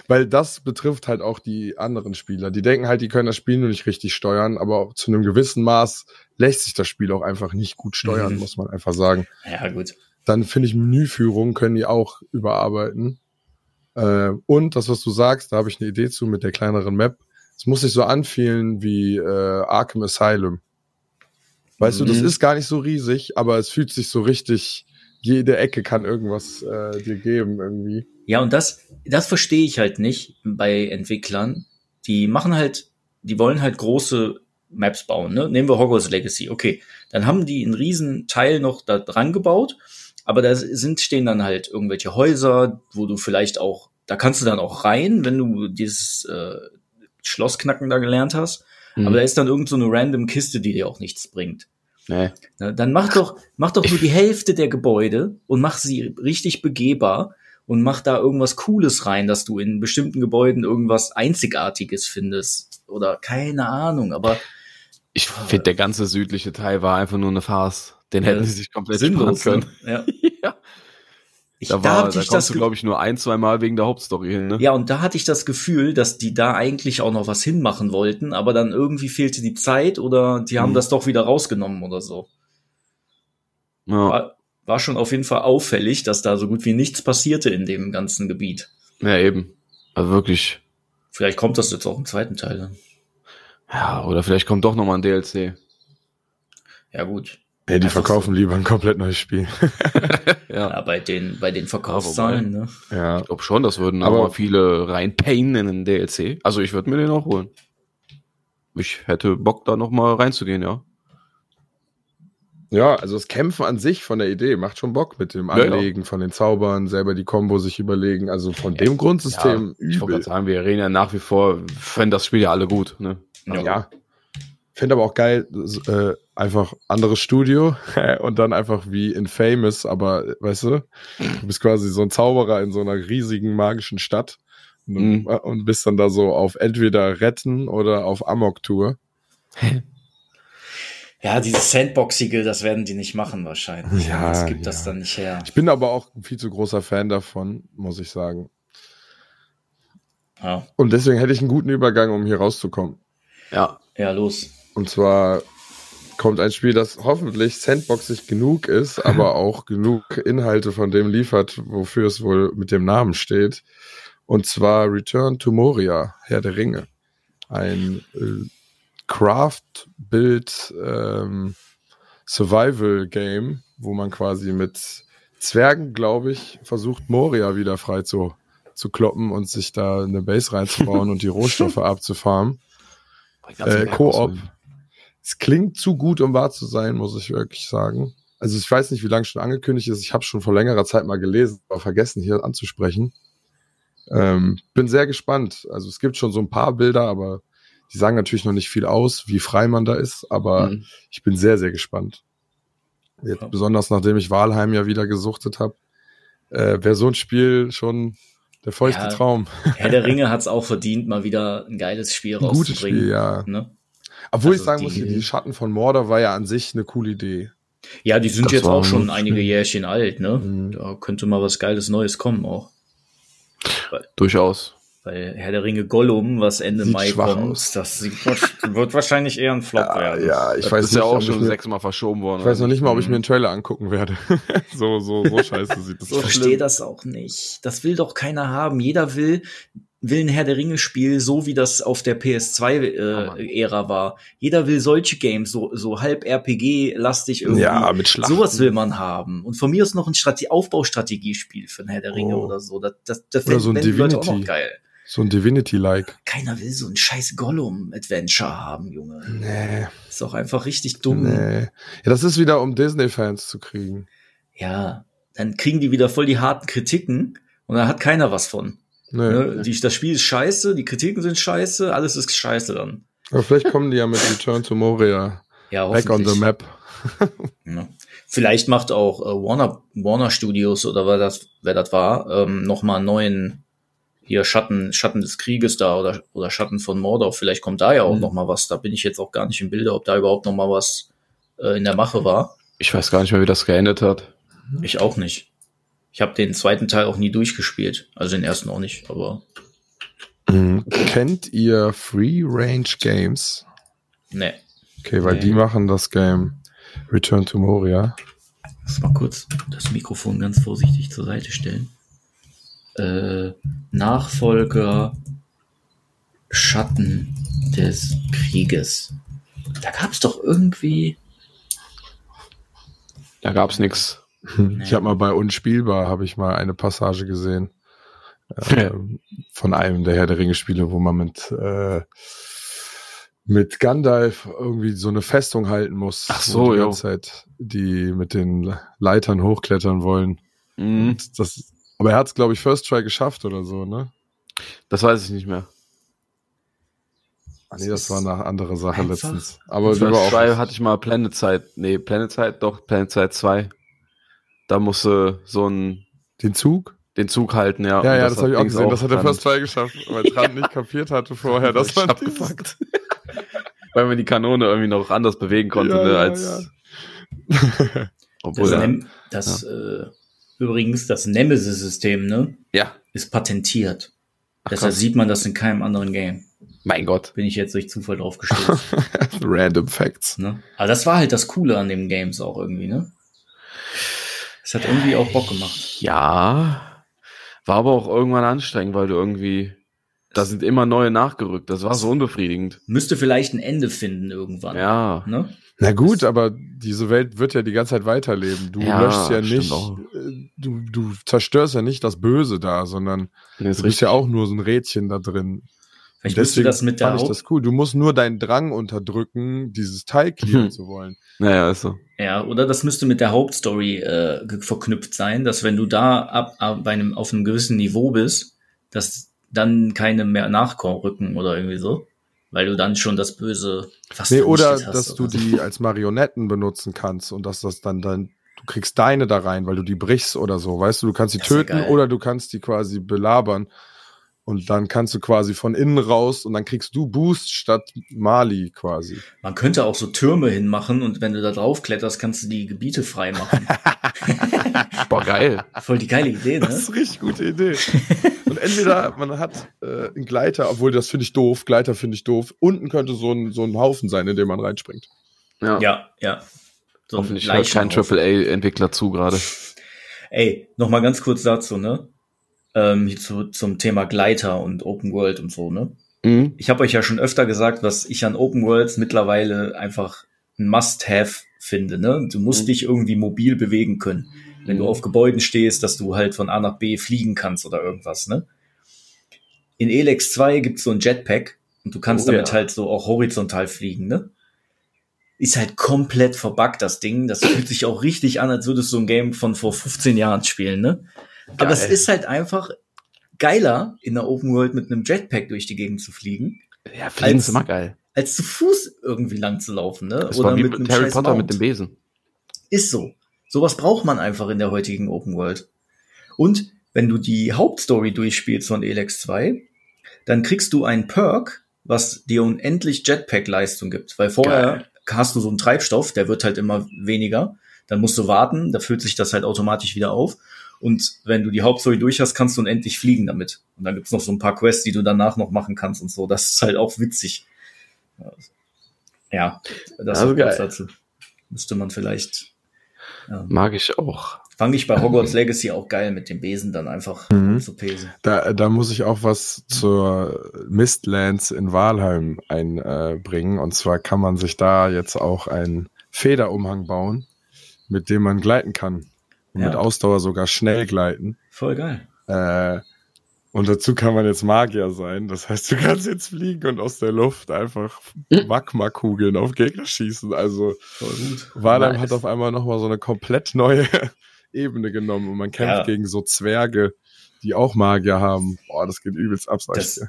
Weil das betrifft halt auch die anderen Spieler. Die denken halt, die können das Spiel nur nicht richtig steuern, aber zu einem gewissen Maß lässt sich das Spiel auch einfach nicht gut steuern, Mhm. muss man einfach sagen. Ja, gut. Dann finde ich Menüführung können die auch überarbeiten. Äh, und das, was du sagst, da habe ich eine Idee zu mit der kleineren Map. Es muss sich so anfühlen wie äh, Arkham Asylum. Weißt du, das Mhm. ist gar nicht so riesig, aber es fühlt sich so richtig, jede Ecke kann irgendwas äh, dir geben irgendwie. Ja, und das, das verstehe ich halt nicht bei Entwicklern. Die machen halt, die wollen halt große Maps bauen. Ne? Nehmen wir Hogwarts Legacy. Okay, dann haben die einen riesen Teil noch da dran gebaut, aber da sind stehen dann halt irgendwelche Häuser, wo du vielleicht auch, da kannst du dann auch rein, wenn du dieses äh, Schlossknacken da gelernt hast. Mhm. Aber da ist dann irgend so eine random Kiste, die dir auch nichts bringt. Nee. Na, dann mach doch, mach doch nur die Hälfte der Gebäude und mach sie richtig begehbar und mach da irgendwas Cooles rein, dass du in bestimmten Gebäuden irgendwas Einzigartiges findest. Oder keine Ahnung, aber Ich finde, der ganze südliche Teil war einfach nur eine Farce. Den Ja, hätten sie sich komplett sparen sinnlos. können. Ne? Ja. *laughs* ja. Ich, Da, da, war, da ich kommst das du, glaube ich, nur ein, zwei Mal wegen der Hauptstory hin, ne? ja, und da hatte ich das Gefühl, dass die da eigentlich auch noch was hinmachen wollten, aber dann irgendwie fehlte die Zeit oder die haben Mhm. das doch wieder rausgenommen oder so. Ja, War, war schon auf jeden Fall auffällig, dass da so gut wie nichts passierte in dem ganzen Gebiet. ja eben. Also wirklich. Vielleicht kommt das jetzt auch im zweiten Teil. Dann. Ja, oder vielleicht kommt doch nochmal ein DLC. Ja, gut. Ja, die Einfach verkaufen lieber ein komplett neues Spiel. *laughs* Ja. Ja, bei den, bei den Verkaufszahlen, ne? ja. Ich glaube schon, das würden Aber- viele reinpayen in den DLC. Also ich würde mir den auch holen. Ich hätte Bock, da noch mal reinzugehen, ja. Ja, also das Kämpfen an sich von der Idee macht schon Bock mit dem Ja, ja. Anlegen von den Zaubern, selber die Combo sich überlegen. Also von dem Grundsystem ja ich wollte übel. gerade sagen, wir reden ja nach wie vor, fänden das Spiel ja alle gut, ne? Ja. ja. Finde aber auch geil, das, äh, einfach anderes Studio *laughs* und dann einfach wie in Famous, aber weißt du, du bist quasi so ein Zauberer in so einer riesigen magischen Stadt und, Mhm. und bist dann da so auf entweder Retten oder auf Amok-Tour. *laughs* Ja, dieses Sandboxige, das werden die nicht machen wahrscheinlich. Ja, das gibt das ja. dann nicht her. Ich bin aber auch ein viel zu großer Fan davon, muss ich sagen. Ja. Und deswegen hätte ich einen guten Übergang, um hier rauszukommen. Ja. Ja, los. Und zwar kommt ein Spiel, das hoffentlich sandboxig genug ist, *laughs* aber auch genug Inhalte von dem liefert, wofür es wohl mit dem Namen steht. Und zwar Return to Moria, Herr der Ringe. Ein äh, Craft-Build ähm, Survival-Game, wo man quasi mit Zwergen, glaube ich, versucht, Moria wieder frei zu, zu kloppen und sich da eine Base reinzubauen *laughs* und die Rohstoffe abzufarmen. Äh, Koop. Es klingt zu gut, um wahr zu sein, muss ich wirklich sagen. Also ich weiß nicht, wie lange schon angekündigt ist. Ich habe schon vor längerer Zeit mal gelesen, aber vergessen hier anzusprechen. Ähm, bin sehr gespannt. Also es gibt schon so ein paar Bilder, aber die sagen natürlich noch nicht viel aus, wie frei man da ist. Aber Mhm. ich bin sehr, sehr gespannt. Jetzt Ja. besonders nachdem ich Walheim ja wieder gesuchtet habe, äh, wäre so ein Spiel schon der feuchte Ja, Traum. Herr der *laughs* Ringe hat es auch verdient, mal wieder ein geiles Spiel Ein gutes rauszubringen. Spiel, ja. Ne? Obwohl ich Also sagen muss, die- die Schatten von Mordor war ja an sich eine coole Idee. Ja, die sind Das jetzt auch schon ein einige. Jährchen alt, ne? Mhm. Da könnte mal was Geiles Neues kommen auch. Durchaus. Weil Herr der Ringe Gollum, was Ende Sieht Mai schwach kommt, aus. das sieht, wird wahrscheinlich eher ein Flop Ja, werden. ja, ich Das weiß ist nicht, ja auch schon ich sechsmal verschoben worden. Ich weiß noch nicht mal, ob ich Mhm. mir einen Trailer angucken werde. *laughs* so, so, so *laughs* scheiße sieht das Ich aus. verstehe das auch nicht. Das will doch keiner haben. Jeder will, will ein Herr der Ringe Spiel, so wie das auf der Ja, Mann. PS2-Ära war. Jeder will solche Games, so, so halb RPG-lastig irgendwie. Ja, mit Schlachten. Sowas will man haben. Und von mir ist noch ein Strate Aufbaustrategiespiel für ein Herr der Ringe Oh. oder so. Das, das, das Oder so ein Leute auch noch geil. So ein Divinity-like. Keiner will so ein scheiß Gollum-Adventure haben, Junge. Nee, Ist auch einfach richtig dumm. nee. Ja, das ist wieder, um Disney-Fans zu kriegen. Ja, dann kriegen die wieder voll die harten Kritiken und dann hat keiner was von. Nee. Ne? Die, das Spiel ist scheiße, die Kritiken sind scheiße, alles ist scheiße dann. Aber vielleicht kommen die ja mit Return to Moria Ja, back on the map. *laughs* Ja. Vielleicht macht auch äh, Warner, Warner Studios oder wer das, wer das war, ähm, nochmal einen neuen hier Schatten, Schatten des Krieges da oder, oder Schatten von Mordor. Vielleicht kommt da ja auch Mhm. noch mal was. Da bin ich jetzt auch gar nicht im Bilde, ob da überhaupt noch mal was äh, in der Mache war. Ich weiß gar nicht mehr, wie das geendet hat. Ich auch nicht. Ich habe den zweiten Teil auch nie durchgespielt. Also den ersten auch nicht, aber Mhm. Kennt ihr Free Range Games? ne. Okay, weil Nee. die machen das Game Return to Moria. Lass mal kurz das Mikrofon ganz vorsichtig zur Seite stellen. Äh, Nachfolger Schatten des Krieges. Da gab es doch irgendwie. Da gab's nix. Ich habe mal bei Unspielbar habe ich mal eine Passage gesehen ähm, von einem der Herr der Ringe Spiele, wo man mit äh, mit Gandalf irgendwie so eine Festung halten muss. Ach so, die jo. ganze Zeit die mit den Leitern hochklettern wollen. Mhm. Das, aber er hat es glaube ich First Try geschafft oder so, ne? Das weiß ich nicht mehr. Ah, nee, das war eine andere Sache letztens. Aber First Try hatte ich mal Planet Side. Nee, Planet Side, doch, Planet Side 2. Da musste so ein, den Zug. den Zug halten, ja. Ja, ja, das, habe ich auch gesehen. Das hat der First Try geschafft, weil Trant *laughs* nicht kapiert hatte vorher. Das war dieses- abgefuckt. *laughs* Weil man die Kanone irgendwie noch anders bewegen konnte, Ja, ne, ja, als. ja. Obwohl, Das, ja. Nem das äh, übrigens, das Nemesis-System, ne, ja. ist patentiert. Ach, Deshalb sieht man das in keinem anderen Game. Mein Gott. Bin ich jetzt durch Zufall drauf *laughs* gestürzt. Random Facts. ne? Aber das war halt das Coole an den Games auch irgendwie, ne? Es hat irgendwie auch Bock gemacht. Ja. War aber auch irgendwann anstrengend, weil du irgendwie. Da sind immer neue nachgerückt. Das war so unbefriedigend. Müsste vielleicht ein Ende finden irgendwann. Ja. Ne? Na gut, aber diese Welt wird ja die ganze Zeit weiterleben. Du Ja, löschst ja nicht, äh, du, du zerstörst ja nicht das Böse da, sondern Nee, du bist ja auch nur so ein Rädchen da drin. Vielleicht Und müsste das mit der fand ich das cool. Du musst nur deinen Drang unterdrücken, dieses Teil clearen Hm. zu wollen. Naja, ist so. Ja, oder das müsste mit der Hauptstory äh, verknüpft sein, dass wenn du da ab, ab bei einem, auf einem gewissen Niveau bist, dass dann keine mehr nachrücken oder irgendwie so. Weil du dann schon das Böse fast Nee, oder hast dass du oder so. die als Marionetten benutzen kannst und dass das dann dann, du kriegst deine da rein, weil du die brichst oder so. Weißt du, du kannst die Das töten oder du kannst die quasi belabern. Und dann kannst du quasi von innen raus und dann kriegst du Boost statt Mali quasi. Man könnte auch so Türme hinmachen und wenn du da drauf kletterst, kannst du die Gebiete frei machen. *laughs* Boah, geil. Voll die geile Idee, Das ne? ist eine richtig gute Idee. und entweder man hat äh, einen Gleiter, obwohl das finde ich doof, Gleiter finde ich doof. Unten könnte so ein, so ein Haufen sein, in dem man reinspringt. Ja. Ja, ja. So ein Hoffentlich hört kein. AAA-Entwickler zu gerade. Ey, noch mal ganz kurz dazu, ne? Ähm, hier zu, zum Thema Gleiter und Open World und so, ne? Mhm. Ich habe euch ja schon öfter gesagt, was ich an Open Worlds mittlerweile einfach ein Must-Have finde, ne? Du musst Mhm. dich irgendwie mobil bewegen können. Wenn du Mhm. auf Gebäuden stehst, dass du halt von A nach B fliegen kannst oder irgendwas, ne? In Elex 2 gibt's so ein Jetpack und du kannst Oh, damit ja. halt so auch horizontal fliegen, ne? Ist halt komplett verbuggt, das Ding. Das fühlt sich auch richtig an, als würdest du ein Game von vor 15 Jahren spielen, ne? Aber es ist halt einfach geiler, in der Open World mit einem Jetpack durch die Gegend zu fliegen, Ja, Fliegen Als- ist immer geil. als zu Fuß irgendwie lang zu laufen, ne? Das war wie mit Harry Potter Mount. mit dem Besen. Ist so. Sowas braucht man einfach in der heutigen Open World. Und wenn du die Hauptstory durchspielst von Elex 2, dann kriegst du einen Perk, was dir unendlich Jetpack-Leistung gibt. Weil vorher Geil. hast du so einen Treibstoff, der wird halt immer weniger. Dann musst du warten, da füllt sich das halt automatisch wieder auf. Und wenn du die Hauptstory durch hast, kannst du unendlich fliegen damit. Und dann gibt's noch so ein paar Quests, die du danach noch machen kannst und so. Das ist halt auch witzig. Ja, das Also geil. dazu. Müsste man vielleicht. Ja. Mag ich auch. Fand ich bei Hogwarts *laughs* Legacy auch geil mit dem Besen dann einfach Mhm. zu pesen. Da, da muss ich auch was zur Mistlands in Walheim einbringen. Und zwar kann man sich da jetzt auch einen Federumhang bauen, mit dem man gleiten kann. Und Ja. mit Ausdauer sogar schnell gleiten. Voll geil. Äh, und dazu kann man jetzt Magier sein. Das heißt, du kannst jetzt fliegen und aus der Luft einfach Magma-Kugeln auf Gegner schießen. Also. Walheim Nice. hat auf einmal nochmal so eine komplett neue *laughs* Ebene genommen und man kämpft Ja. gegen so Zwerge, die auch Magier haben. Boah, das geht übelst ab, sag Das,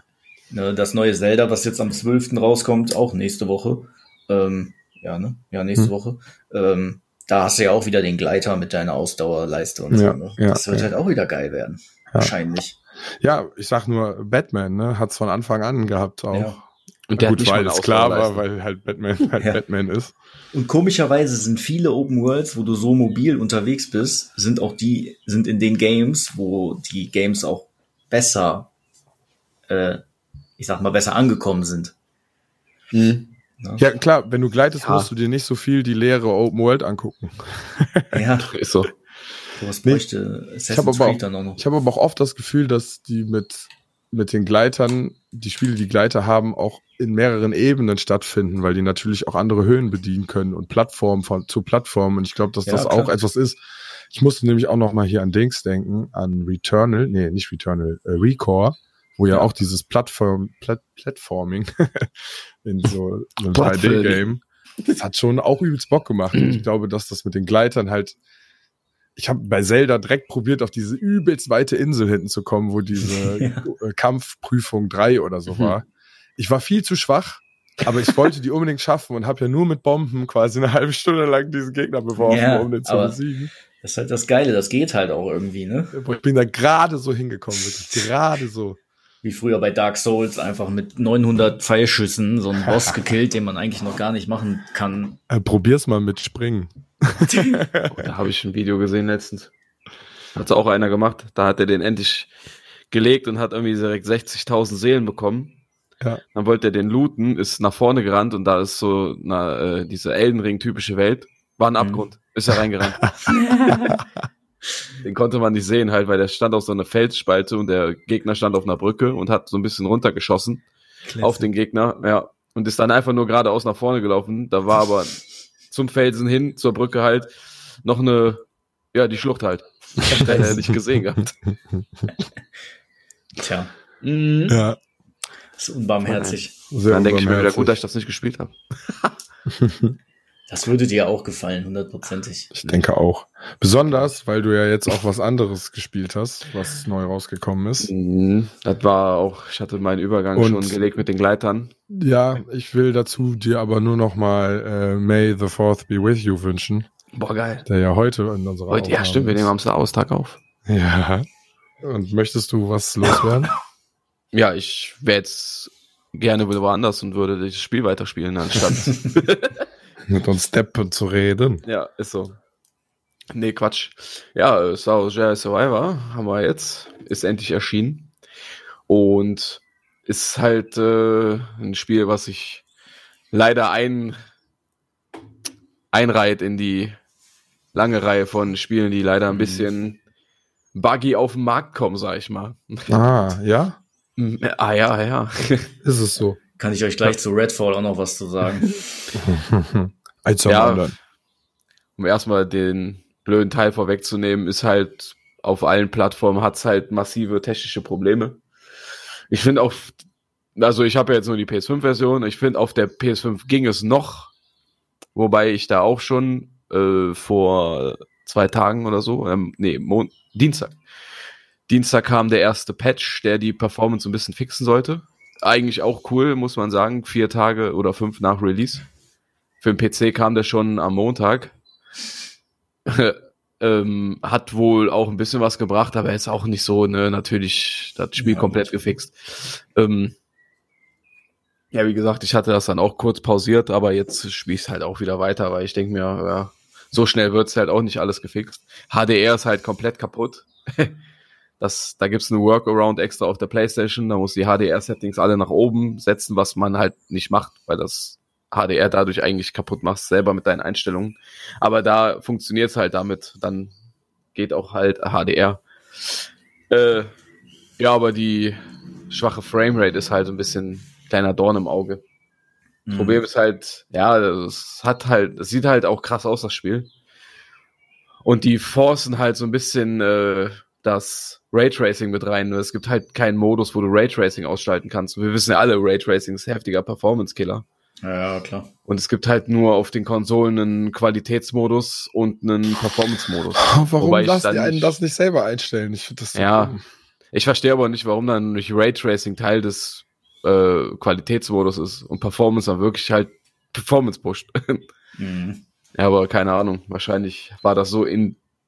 ne, das neue Zelda, was jetzt am 12. rauskommt, auch nächste Woche. Ähm, ja, ne? Ja, nächste Hm. Woche. Ähm, da hast du ja auch wieder den Gleiter mit deiner Ausdauerleiste und Ja, so. Ne? ja, das wird ja. halt auch wieder geil werden. Wahrscheinlich. Ja, ich sag nur, Batman, ne, hat's von Anfang an gehabt auch. Ja. Und der Gut, hat weil es klar war, weil halt Batman *laughs* halt Ja. Batman ist. Und komischerweise sind viele Open Worlds, wo du so mobil unterwegs bist, sind auch die, sind in den Games, wo die Games auch besser, äh, ich sag mal, besser angekommen sind. Mhm. Ne? Ja, klar, wenn du gleitest, Ja. musst du dir nicht so viel die leere Open World angucken. *laughs* Ja, *laughs* Ist so. sowas Nee, bräuchte Assassin's Creed auch- dann auch noch. Ich habe aber auch oft das Gefühl, dass die mit, mit den Gleitern, die Spiele, die Gleiter haben, auch in mehreren Ebenen stattfinden, weil die natürlich auch andere Höhen bedienen können und Plattformen von, zu Plattformen. Und ich glaube, dass Ja, das klar. auch etwas ist. Ich musste nämlich auch noch mal hier an Dings denken, an Returnal, nee, nicht Returnal, äh, Recore, wo ja, auch dieses Plattform, Plat Platforming *laughs* in so einem Plattforming. 3D-Game, das hat schon auch übelst Bock gemacht. Und ich *clears throat* glaube, dass das mit den Gleitern halt ich habe bei Zelda direkt probiert, auf diese übelst weite Insel hinten zu kommen, wo diese *laughs* Ja. äh, Kampfprüfung 3 oder so Mhm. war. Ich war viel zu schwach, aber ich wollte die unbedingt schaffen und habe ja nur mit Bomben quasi eine halbe Stunde lang diesen Gegner beworfen, Ja, um den zu besiegen. Das ist halt das Geile, das geht halt auch irgendwie, ne? Ich bin da gerade so hingekommen, wirklich gerade so. Wie früher bei Dark Souls, einfach mit 900 Pfeilschüssen so einen Boss *laughs* gekillt, den man eigentlich noch gar nicht machen kann. Äh, probier's mal mit Springen. *laughs* Oh, da habe ich ein Video gesehen letztens. Hat auch einer gemacht. Da hat er den endlich gelegt und hat irgendwie direkt 60.000 Seelen bekommen. Ja. Dann wollte er den looten, ist nach vorne gerannt und da ist so na, äh, diese Elden Ring typische Welt. War ein Mhm. Abgrund. Ist er reingerannt. *laughs* Den konnte man nicht sehen halt, weil der stand auf so einer Felsspalte und der Gegner stand auf einer Brücke und hat so ein bisschen runtergeschossen auf den Gegner, ja. Und ist dann einfach nur geradeaus nach vorne gelaufen. Da war aber zum Felsen hin, zur Brücke halt, noch eine, ja, die Schlucht halt. Hat er nicht gesehen gehabt. *laughs* Tja, Mhm. Ja, ist unbarmherzig. sehr Dann denke ich mir wieder gut, dass ich das nicht gespielt habe. *laughs* Das würde dir auch gefallen, hundertprozentig. Ich denke auch. Besonders, weil du ja jetzt auch was anderes gespielt hast, was neu rausgekommen ist. Mhm. Das war auch, ich hatte meinen Übergang Und- schon gelegt mit den Gleitern. Ja, ich will dazu dir aber nur noch mal äh, May the Fourth be with you wünschen, Boah, geil. der ja heute in unserer Heute, ja, stimmt, wir nehmen am Star Wars Tag auf. Ja. Und möchtest du was loswerden? *laughs* ja, ich wäre jetzt gerne woanders und würde das Spiel weiterspielen, anstatt. *laughs* Mit uns Deppen zu reden. ja, ist so. Nee, Quatsch. Ja, Star Wars Jedi Survivor haben wir jetzt. Ist endlich erschienen. Und ist halt äh, ein Spiel, was sich leider ein, einreiht in die lange Reihe von Spielen, die leider ein Mhm. bisschen buggy auf den Markt kommen, sag ich mal. Ah, ja? *laughs* ah ja, ja. Ist es so. *laughs* Kann ich euch gleich zu Redfall auch noch was zu sagen. *laughs* Zum Ja. anderen. um erstmal den blöden Teil vorwegzunehmen, ist halt auf allen Plattformen hat's halt massive technische Probleme. Ich finde auch, also ich habe ja jetzt nur die PS5-Version, ich finde auf der PS5 ging es noch, wobei ich da auch schon äh, vor zwei Tagen oder so, ähm, nee, Mon Dienstag. Dienstag kam der erste Patch, der die Performance ein bisschen fixen sollte. Eigentlich auch cool, muss man sagen, vier Tage oder fünf nach Release. Für den PC kam der schon am Montag. *laughs* ähm, hat wohl auch ein bisschen was gebracht, aber ist auch nicht so, ne, natürlich das Spiel Ja, komplett gut. gefixt. Ähm, ja, wie gesagt, ich hatte das dann auch kurz pausiert, aber jetzt spiele ich halt auch wieder weiter, weil ich denke mir, ja, so schnell wird's halt auch nicht alles gefixt. HDR ist halt komplett kaputt. *laughs* Das, da gibt's eine Workaround extra auf der Playstation, da muss die HDR-Settings alle nach oben setzen, was man halt nicht macht, weil das HDR dadurch eigentlich kaputt machst, selber mit deinen Einstellungen. Aber da funktioniert's halt damit, dann geht auch halt HDR. Äh, ja, aber die schwache Framerate ist halt ein bisschen kleiner Dorn im Auge. Mhm. Problem ist halt, ja, es hat halt, es sieht halt auch krass aus, das Spiel. Und die forcen halt so ein bisschen äh, das Raytracing mit rein. Nur Es gibt halt keinen Modus, wo du Raytracing ausschalten kannst. Wir wissen ja alle, Raytracing ist heftiger Performance-Killer. Ja, ja, klar. Und es gibt halt nur auf den Konsolen einen Qualitätsmodus und einen Performance-Modus. *laughs* Warum Wobei lasst ihr einen das nicht selber einstellen? Ich finde das so Ja. dumm. Ich verstehe aber nicht, warum dann nicht Raytracing Teil des äh, Qualitätsmodus ist und Performance dann wirklich halt Performance pusht. *laughs* Mhm. Ja, aber keine Ahnung. Wahrscheinlich war das so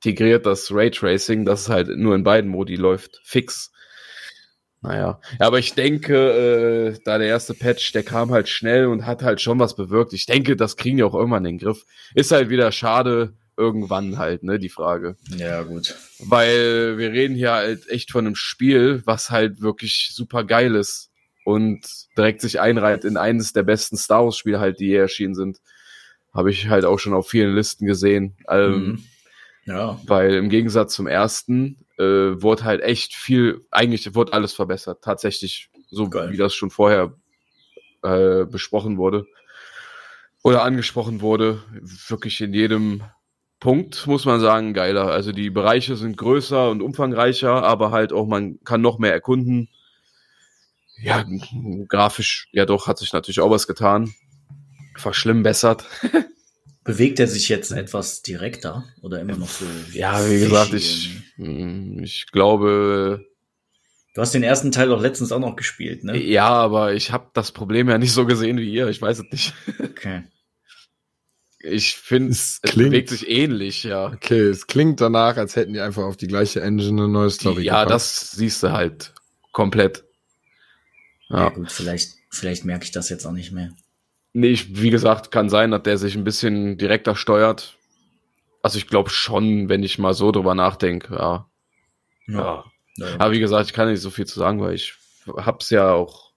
integriert, das Raytracing, dass es halt nur in beiden Modi läuft. Fix. Naja. Ja, aber ich denke, äh, da der erste Patch, der kam halt schnell und hat halt schon was bewirkt. Ich denke, das kriegen die auch irgendwann in den Griff. Ist halt wieder schade, irgendwann halt, ne, die Frage. Ja, gut. Weil wir reden hier halt echt von einem Spiel, was halt wirklich super geil ist und direkt sich einreiht in eines der besten Star Wars Spiele halt, die je erschienen sind. Habe ich halt auch schon auf vielen Listen gesehen. Ähm, Mhm. Ja. Weil im Gegensatz zum ersten äh, wurde halt echt viel, eigentlich wurde alles verbessert. Tatsächlich, so Geil. wie das schon vorher äh, besprochen wurde oder angesprochen wurde. Wirklich in jedem Punkt, muss man sagen, geiler. Also die Bereiche sind größer und umfangreicher, aber halt auch, man kann noch mehr erkunden. Ja, grafisch, ja doch, hat sich natürlich auch was getan. Verschlimmbessert. *laughs* Bewegt er sich jetzt etwas direkter oder immer noch so? Ja, wie gesagt, ich, mh, ich glaube, Du hast den ersten Teil doch letztens auch noch gespielt, ne? ja, aber ich habe das Problem ja nicht so gesehen wie ihr. Ich weiß es nicht. Okay. Ich finde, Es es klingt- bewegt sich ähnlich, ja. Okay, es klingt danach, als hätten die einfach auf die gleiche Engine eine neue Story ja, gepackt. das siehst du halt komplett. Ja, Ja. gut, vielleicht, vielleicht merke ich das jetzt auch nicht mehr. Nee, ich, wie gesagt, kann sein, dass der sich ein bisschen direkter steuert. Also ich glaube schon, wenn ich mal so drüber nachdenke, ja. ja. Ja. Aber wie gesagt, ich kann nicht so viel zu sagen, weil ich hab's ja auch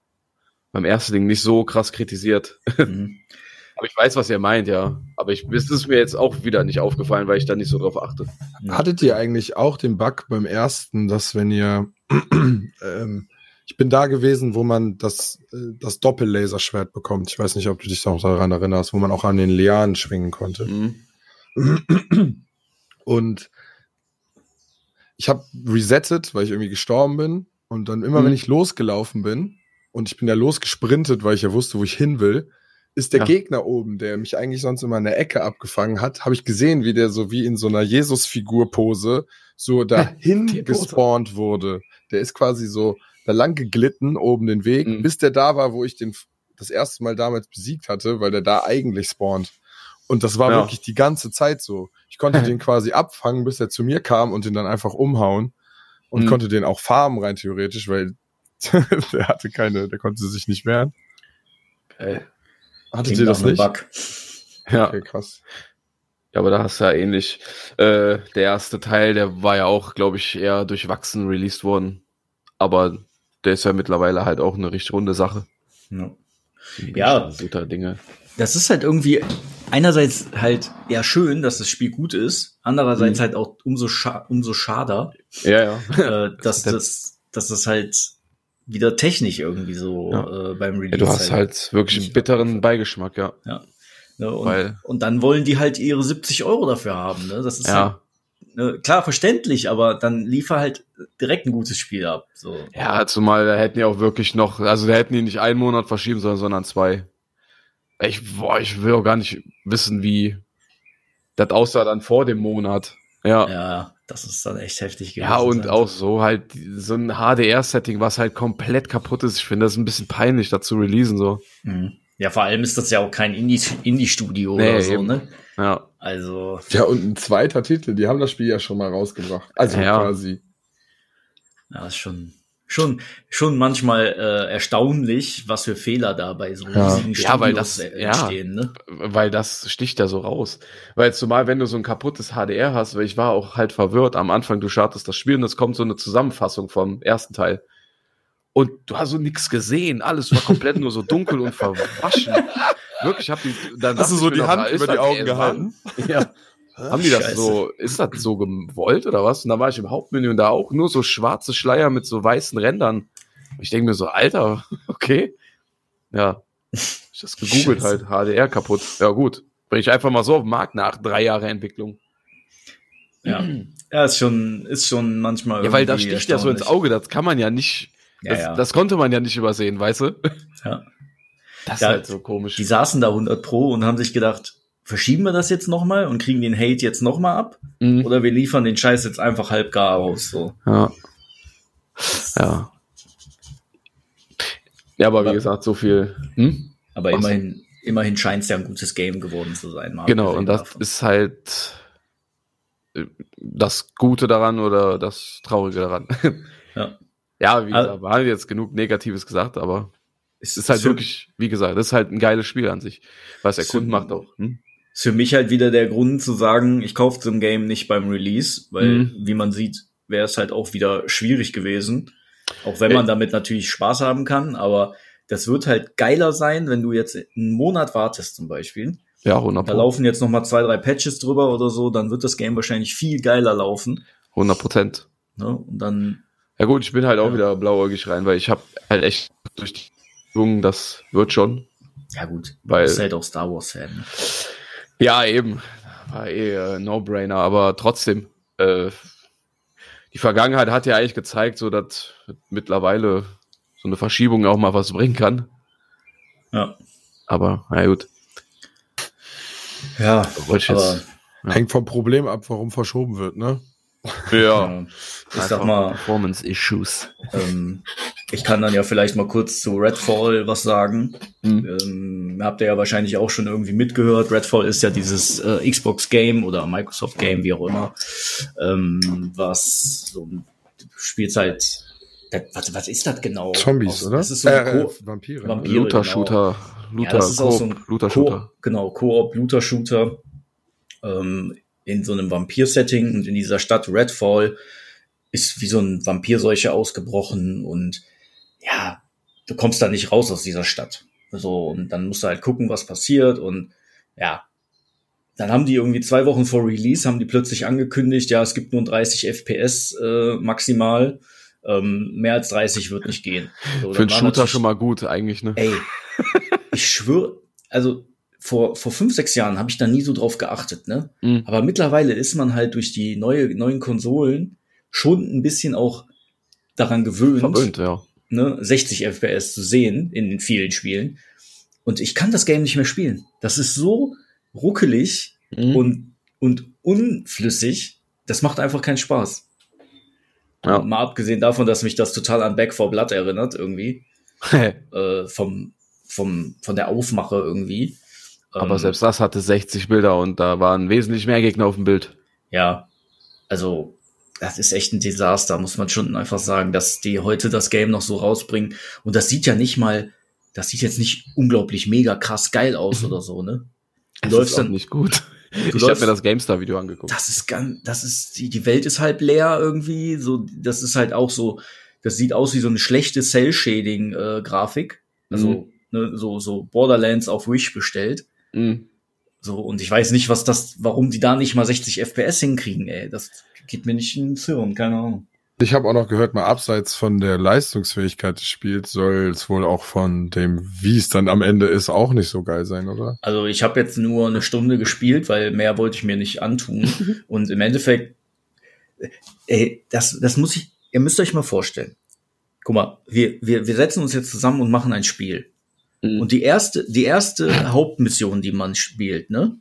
beim ersten Ding nicht so krass kritisiert. Mhm. *laughs* Aber ich weiß, was ihr meint, ja. Aber ich, es ist mir jetzt auch wieder nicht aufgefallen, weil ich da nicht so drauf achte. Hattet ihr eigentlich auch den Bug beim ersten, dass wenn ihr, *clears throat* ähm, ich bin da gewesen, wo man das, äh, das Doppellaserschwert bekommt. Ich weiß nicht, ob du dich noch daran erinnerst, wo man auch an den Lianen schwingen konnte. Mhm. *clears throat* Und ich habe resettet, weil ich irgendwie gestorben bin. Und dann immer, Mhm. wenn ich losgelaufen bin, und ich bin ja losgesprintet, weil ich ja wusste, wo ich hin will, ist der Ja. Gegner oben, der mich eigentlich sonst immer in der Ecke abgefangen hat, habe ich gesehen, wie der so wie in so einer Jesus-Figur-Pose so *laughs* dahin gespawnt wurde. Der ist quasi so da lang geglitten, oben den Weg, Mhm. bis der da war, wo ich den das erste Mal damals besiegt hatte, weil der da eigentlich spawnt. Und das war Ja. wirklich die ganze Zeit so. Ich konnte *laughs* den quasi abfangen, bis er zu mir kam und den dann einfach umhauen und Mhm. konnte den auch farmen rein theoretisch, weil *laughs* der hatte keine, der konnte sich nicht wehren. Äh, Hattet Klingt ihr das nicht? Bug. ja. Okay, krass. Ja, aber da hast du ja ähnlich. Äh, der erste Teil, der war ja auch, glaube ich, eher durchwachsen released worden. Aber der ist ja mittlerweile halt auch eine richtig runde Sache. Ja. Ja. Guter Dinge. Das ist halt irgendwie einerseits halt ja schön, dass das Spiel gut ist, andererseits Mhm. halt auch umso scha umso schader, Ja, ja. äh, dass *laughs* das dass das halt wieder technisch irgendwie so Ja. äh, beim ja Release du hast halt wirklich einen bitteren Beigeschmack, ja. ne, und, weil- und dann wollen die halt ihre 70 Euro dafür haben. Ne? Das ist Ja. halt, ne, klar verständlich, aber dann liefer halt direkt ein gutes Spiel ab. So. Ja, zumal da hätten die auch wirklich noch, also da hätten die nicht einen Monat verschieben sollen, sondern zwei. Ich, boah, ich will auch gar nicht wissen, wie das aussah dann vor dem Monat. Ja. Ja, Ja, das ist dann echt heftig gewesen. und sein. auch so halt so ein HDR-Setting, was halt komplett kaputt ist. Ich finde das ein bisschen peinlich, da zu releasen, so. Mhm. Ja, vor allem ist das ja auch kein Indie- Indie-Studio Nee, oder so, eben. ne? Ja. Also, Ja, und ein zweiter Titel, die haben das Spiel ja schon mal rausgebracht. Also Ja. quasi. ja, ist schon, schon, schon manchmal äh, erstaunlich, was für Fehler da bei so Ja. riesigen Ja, weil Studios, das- äh, ja. entstehen, ne? weil das sticht ja so raus. Weil zumal, wenn du so ein kaputtes HDR hast, weil ich war auch halt verwirrt am Anfang, du startest das Spiel und es kommt so eine Zusammenfassung vom ersten Teil. Und du hast so nichts gesehen, alles war komplett nur so dunkel und verwaschen. Wirklich, hab die, dann Hast du so die Hand über die Augen gehalten? Ja. *laughs* Haben die das Scheiße. so, ist das so gewollt oder was? Und da war ich im Hauptmenü und da auch nur so schwarze Schleier mit so weißen Rändern. Ich denke mir so, Alter, *laughs* okay. Ja. Ich das gegoogelt Scheiße. halt, HDR kaputt. Ja, gut. Bring ich einfach mal so auf den Markt nach drei Jahre Entwicklung. Ja. Ja, ist schon, ist schon manchmal. Ja, weil irgendwie sticht ja so ins. Auge, das kann man ja nicht, Ja, das, ja. das konnte man ja nicht übersehen, weißt du? ja. Das Ja, ist halt so komisch. Die saßen da 100 Pro und haben sich gedacht, verschieben wir das jetzt nochmal und kriegen den Hate jetzt nochmal ab? Mhm. Oder wir liefern den Scheiß jetzt einfach halb gar aus, so. Ja. Ja. Ja, aber wie Aber- gesagt, so viel. Hm? Aber Was? immerhin, immerhin scheint es ja ein gutes Game geworden zu sein. mal Genau, und das davon. ist halt äh, das Gute daran oder das Traurige daran. Ja. *laughs* Ja, wie Also- gesagt, wir haben jetzt genug Negatives gesagt, aber es es ist halt für, wirklich, wie gesagt, das ist halt ein geiles Spiel an sich. Was der Kunde macht auch. Hm? ist für mich halt wieder der Grund zu sagen, ich kaufe so ein Game nicht beim Release, weil, Mhm. wie man sieht, wäre es halt auch wieder schwierig gewesen. Auch wenn Äh. man damit natürlich Spaß haben kann, aber das wird halt geiler sein, wenn du jetzt einen Monat wartest zum Beispiel. Ja, 100% Da laufen jetzt noch mal zwei, drei Patches drüber oder so, dann wird das Game wahrscheinlich viel geiler laufen. 100 Prozent. Ne? Und dann, Ja gut, ich bin halt auch Ja. wieder blauäugig rein, weil ich habe halt echt durch die Übung, das wird schon. ja gut, Weil- du bist halt auch Star Wars-Fan. Ne? Ja, eben. War eh äh, No-Brainer, aber trotzdem. Äh, die Vergangenheit hat ja eigentlich gezeigt, so dass mittlerweile so eine Verschiebung auch mal was bringen kann. Ja. Aber, na gut. Ja, aber. Ja. Hängt vom Problem ab, warum verschoben wird, ne? Ja. äh, ich sag mal, Performance-Issues. ähm, ich kann dann ja vielleicht mal kurz zu Redfall was sagen. Hm. Ähm, habt ihr ja wahrscheinlich auch schon irgendwie mitgehört. Redfall ist ja dieses äh, Xbox-Game oder Microsoft-Game, wie auch immer, ähm, was so ein Spielzeit. Das, was, was ist das genau? Zombies, Aus- oder? Das ist so ein äh, Co Vampire. ne? Vampire. Looter-Shooter. Looter, ja, das ist auch so ein Coop, Looter-Shooter. Ko genau, Koop-Looter-Shooter ähm, in so einem Vampir-Setting und in dieser Stadt Redfall ist wie so ein Vampirseuche ausgebrochen und ja, du kommst da nicht raus aus dieser Stadt. So, und dann musst du halt gucken, was passiert und ja, dann haben die irgendwie zwei Wochen vor Release, haben die plötzlich angekündigt, ja, es gibt nur 30 FPS äh, maximal, ähm, mehr als 30 wird nicht gehen. So, Für einen Shooter schon mal gut, eigentlich, ne? Ey, ich schwöre, also vor, vor fünf, sechs Jahren habe ich da nie so drauf geachtet, ne? Mhm. Aber mittlerweile ist man halt durch die neue, neuen Konsolen schon ein bisschen auch daran gewöhnt, Verwöhnt, ja. ne, 60 FPS zu sehen in vielen Spielen. Und ich kann das Game nicht mehr spielen. Das ist so ruckelig Mhm. und, und unflüssig. Das macht einfach keinen Spaß. Ja. Mal abgesehen davon, dass mich das total an Back 4 Blood erinnert, irgendwie. *laughs* Äh, vom, vom, von der Aufmache irgendwie. Aber Ähm, selbst das hatte 60 Bilder und da waren wesentlich mehr Gegner auf dem Bild. Ja, also das ist echt ein Desaster, muss man schon einfach sagen, dass die heute das Game noch so rausbringen. Und das sieht ja nicht mal, das sieht jetzt nicht unglaublich mega krass geil aus oder so, ne? Du Es läufst ist dann, nicht gut. ich habe mir das GameStar-Video angeguckt. das ist ganz, das ist, die, die Welt ist halb leer irgendwie, so, das ist halt auch so, das sieht aus wie so eine schlechte Cell-Shading-Grafik. also, ne, so, so Borderlands auf Wish bestellt. Mhm. So, und ich weiß nicht, was das, warum die da nicht mal 60 FPS hinkriegen, ey. Das geht mir nicht ins Hirn, keine Ahnung. Ich habe auch noch gehört, mal abseits von der Leistungsfähigkeit des Spiels soll es wohl auch von dem, wie es dann am Ende ist, auch nicht so geil sein, oder? Also ich habe jetzt nur eine Stunde gespielt, weil mehr wollte ich mir nicht antun. *laughs* und im Endeffekt, ey, das, das muss ich, ihr müsst euch mal vorstellen. Guck mal, wir, wir, wir setzen uns jetzt zusammen und machen ein Spiel. Mhm. Und die erste, die erste *laughs* Hauptmission, die man spielt, ne?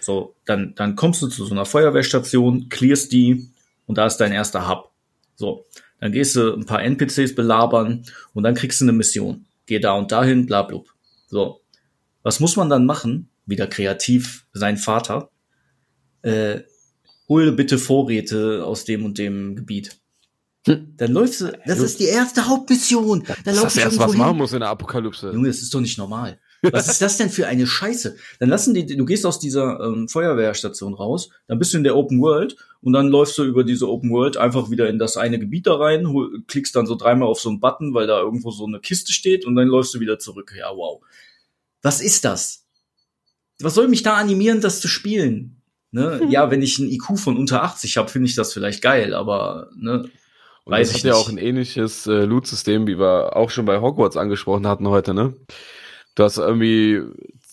So, dann, dann kommst du zu so einer Feuerwehrstation, clearst die und da ist dein erster Hub. So, dann gehst du ein paar NPCs belabern und dann kriegst du eine Mission. Geh da und dahin, bla, bla. So, was muss man dann machen? Wieder kreativ, sein Vater. Äh, hol bitte Vorräte aus dem und dem Gebiet. Hm. Dann läufst du, das ist die erste Hauptmission. Dann Das ist ich erst irgendwo was hin. machen muss in der Apokalypse. Junge, das ist doch nicht normal. Was ist das denn für eine Scheiße? Dann lassen die, du gehst aus dieser ähm, Feuerwehrstation raus, dann bist du in der Open World und dann läufst du über diese Open World einfach wieder in das eine Gebiet da rein, hol, klickst dann so dreimal auf so einen Button, weil da irgendwo so eine Kiste steht und dann läufst du wieder zurück. Ja, wow. Was ist das? Was soll mich da animieren, das zu spielen? Ne? Ja, *laughs* wenn ich ein IQ von unter 80 habe, finde ich das vielleicht geil, aber ne, Und Weiß das ich hat ja auch ein ähnliches äh, Loot-System, wie wir auch schon bei Hogwarts angesprochen hatten heute, ne? Du hast irgendwie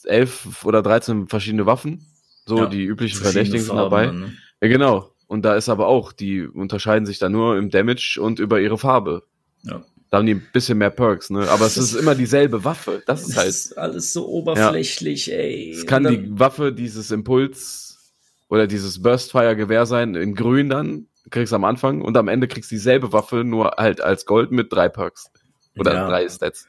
elf oder 13 verschiedene Waffen. So, Ja, die üblichen Verdächtigen sind dabei. dann, ne? Ja, genau. Und da ist aber auch, die unterscheiden sich dann nur im Damage und über ihre Farbe. Ja. Da haben die ein bisschen mehr Perks, ne? Aber es ist immer dieselbe Waffe. Das ist Das halt. ist alles so oberflächlich, ey. Es kann die Waffe dieses Impuls oder dieses Burstfire-Gewehr sein, in grün dann, kriegst am Anfang und am Ende kriegst dieselbe Waffe, nur halt als Gold mit drei Perks. Oder Ja. drei Stats.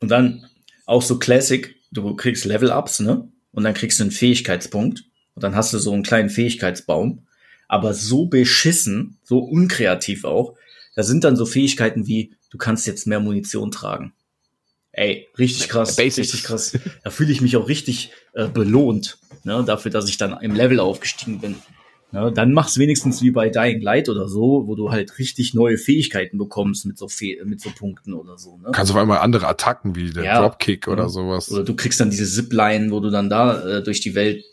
Und dann auch so Classic, du kriegst Level-Ups, ne? Und dann kriegst du einen Fähigkeitspunkt. Und dann hast du so einen kleinen Fähigkeitsbaum. Aber so beschissen, so unkreativ auch. Da sind dann so Fähigkeiten wie, du kannst jetzt mehr Munition tragen. Ey, richtig krass. Basics. Richtig krass. Da fühle ich mich auch richtig äh, belohnt, ne? Dafür, dass ich dann im Level aufgestiegen bin. Ne? Dann mach's wenigstens wie bei Dying Light oder so, wo du halt richtig neue Fähigkeiten bekommst mit so, Fe mit so Punkten oder so, ne? Kannst auf einmal andere Attacken wie der Ja. Dropkick oder Ja. sowas. Oder du kriegst dann diese Zipline, wo du dann da äh, durch die Welt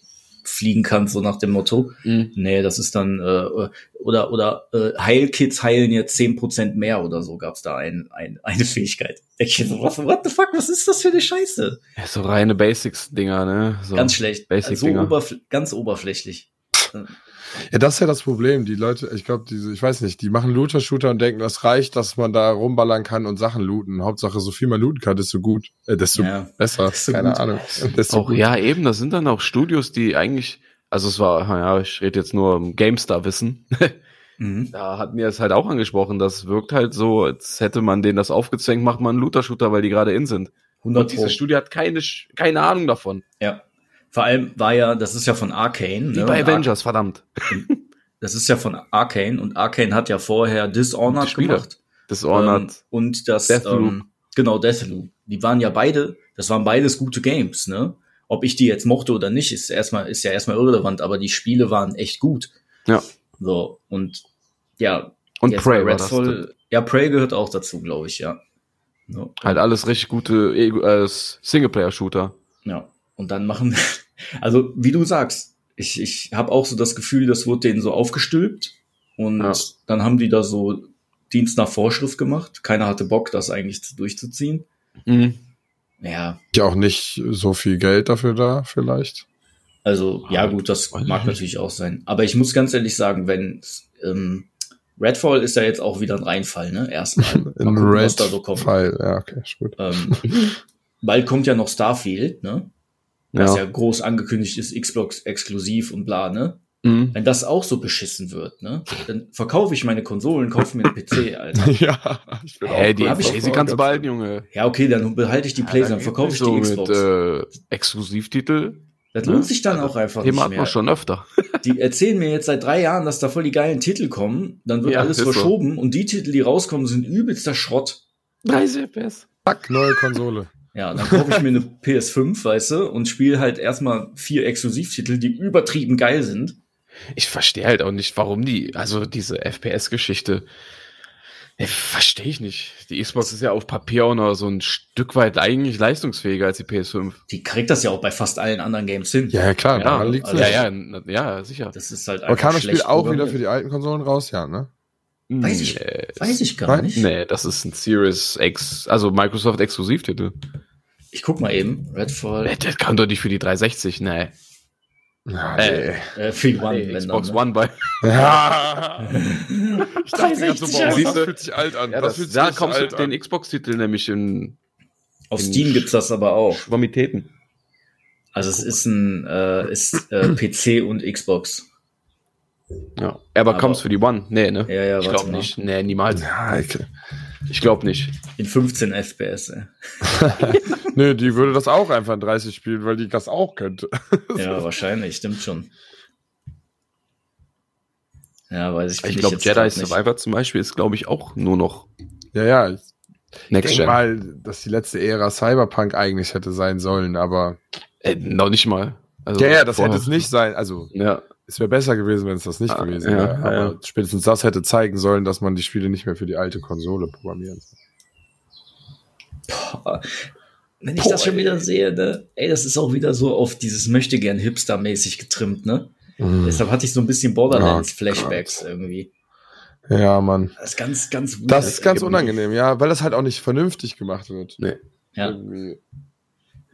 fliegen kannst, so nach dem Motto. Mhm. Nee, das ist dann, äh, oder, oder äh, Heilkits heilen jetzt 10% mehr oder so, gab's da ein, ein, eine Fähigkeit. Denk ich so, was, what the fuck, was ist das für eine Scheiße? Ja, so reine Basics-Dinger, ne? So. Ganz schlecht. so Basic-Dinger. oberfl ganz oberflächlich. Ja, das ist ja das Problem. Die Leute, ich glaube, diese, ich weiß nicht, die machen Looter-Shooter und denken, das reicht, dass man da rumballern kann und Sachen looten. Hauptsache, so viel man looten kann, desto gut, äh, desto Ja. besser. Desto Keine gut. Ahnung. *laughs* Desto Auch, gut. ja, eben, das sind dann auch Studios, die eigentlich, also es war, ja, ich rede jetzt nur im GameStar-Wissen. *laughs* Mhm. Da hatten wir es halt auch angesprochen. Das wirkt halt so, als hätte man denen das aufgezwängt, macht man einen Looter-Shooter, weil die gerade in sind. 100 Und dieses. Studio hat keine, keine Ahnung davon. Ja. Vor allem war ja, das ist ja von Arcane. Wie ne? bei Und Ar- Avengers, verdammt. Das ist ja von Arcane und Arcane hat ja vorher Dishonored gemacht. Dishonored. Ähm, und das Deathloop. Ähm, genau Deathloop. Die waren ja beide, das waren beides gute Games, ne? Ob ich die jetzt mochte oder nicht, ist erstmal ist ja erstmal irrelevant, aber die Spiele waren echt gut. Ja. So und ja, Und Prey war das. Redfall, ja Prey gehört auch dazu, glaube ich, ja. So, Halt alles richtig gute Ego- äh, Singleplayer-Shooter. ja. Und dann machen, also wie du sagst, ich ich habe auch so das Gefühl, das wurde denen so aufgestülpt und Ja. dann haben die da so Dienst nach Vorschrift gemacht. Keiner hatte Bock, das eigentlich zu- durchzuziehen. Mhm. Ja, Ja, auch nicht so viel Geld dafür da, vielleicht. Also, ja Ah, gut, das mag natürlich auch sein. Aber ich muss ganz ehrlich sagen, wenn ähm, Redfall ist ja jetzt auch wieder ein Reinfall, ne? Erstmal. *laughs* Mal In gucken, was da so kommt. Fall. Ja, okay, ist gut. Ähm, bald kommt ja noch Starfield, ne? Was ja. Ja. groß angekündigt ist, Xbox exklusiv und bla, ne? Mhm. Wenn das auch so beschissen wird, ne? Dann verkaufe ich meine Konsolen, kaufe mir einen PC, Alter. *laughs* ja, ich bin Hey, die hab ich- Daisy kannst du behalten, Junge. Ja, okay, dann behalte ich die Playstation, Ja, verkaufe ich so die Xbox. Mit, äh, Exklusivtitel. Das Ja. lohnt sich dann auch einfach Thema nicht hat mehr. man schon öfter. *laughs* Die erzählen mir jetzt seit drei Jahren, dass da voll die geilen Titel kommen. Dann wird Ja, alles ist so. verschoben und die Titel, die rauskommen, sind übelster Schrott. 30 FPS. Zack, neue Konsole. Ja, dann kaufe ich mir eine *laughs* PS5, weißt du, und spiele halt erstmal vier Exklusivtitel, die übertrieben geil sind. Ich verstehe halt auch nicht, warum die, also diese FPS-Geschichte, verstehe ich nicht. Die Xbox ist ja auf Papier auch noch so ein Stück weit eigentlich leistungsfähiger als die PS5. Die kriegt das ja auch bei fast allen anderen Games hin. Ja, klar, Ja, daran liegt's also- ja, ja, ja, sicher. Das ist halt Aber einfach kam das Spiel schlecht auch wieder für die alten Konsolen raus? Ja, ne? Weiß ich, Nee, weiß ich gar nicht. Nee, das ist ein Series X, also Microsoft Exklusivtitel. Ich guck mal eben. Redfall. Nee, Das kann doch nicht für die 360, nee. Ja, Äh, Äh, für die One, wenn Xbox dann, ne? One bei. Ja. *laughs* Ich dachte gerade so, 360 boah, das fühlt sich alt an. Ja, das das, fühlt sich da kommst du alt den. Xbox-Titel nämlich in Auf in Steam gibt's das aber auch. Schwammitäten. Also es ist ein äh, ist äh, PC und Xbox. Ja. Aber, Aber- kommt's für die One? Nee, ne? Ja, ja, ich glaube nicht. Nee, niemals. Ja, ich, Ich glaube nicht. In 15 FPS. Ey. *laughs* nö, die würde das auch einfach in 30 spielen, weil die das auch könnte. Ja, wahrscheinlich, stimmt schon. Ja, weiß ich. Ich glaube, Jedi. Survivor zum Beispiel ist, glaube ich, auch nur noch Ja, ja, ich Next denke Gen. mal, dass die letzte Ära Cyberpunk eigentlich hätte sein sollen, aber. Äh, noch nicht mal. Also Ja, ja, das vorher. hätte es nicht sein. Also, Ja, es wäre besser gewesen, wenn es das nicht Ah, gewesen wäre. ja, Aber ja. spätestens das hätte zeigen sollen, dass man die Spiele nicht mehr für die alte Konsole programmieren soll. Boah, Wenn ich Boah, das schon ey. wieder sehe, ne? Ey, das ist auch wieder so auf dieses möchte gern Hipster-mäßig getrimmt, ne? Mhm. Deshalb hatte ich so ein bisschen Borderlands Oh Flashbacks irgendwie. Ja, Mann. Das ist ganz, ganz weird Das ist ganz unangenehm, ja, weil das halt auch nicht vernünftig gemacht wird. nee. Ja, Irgendwie.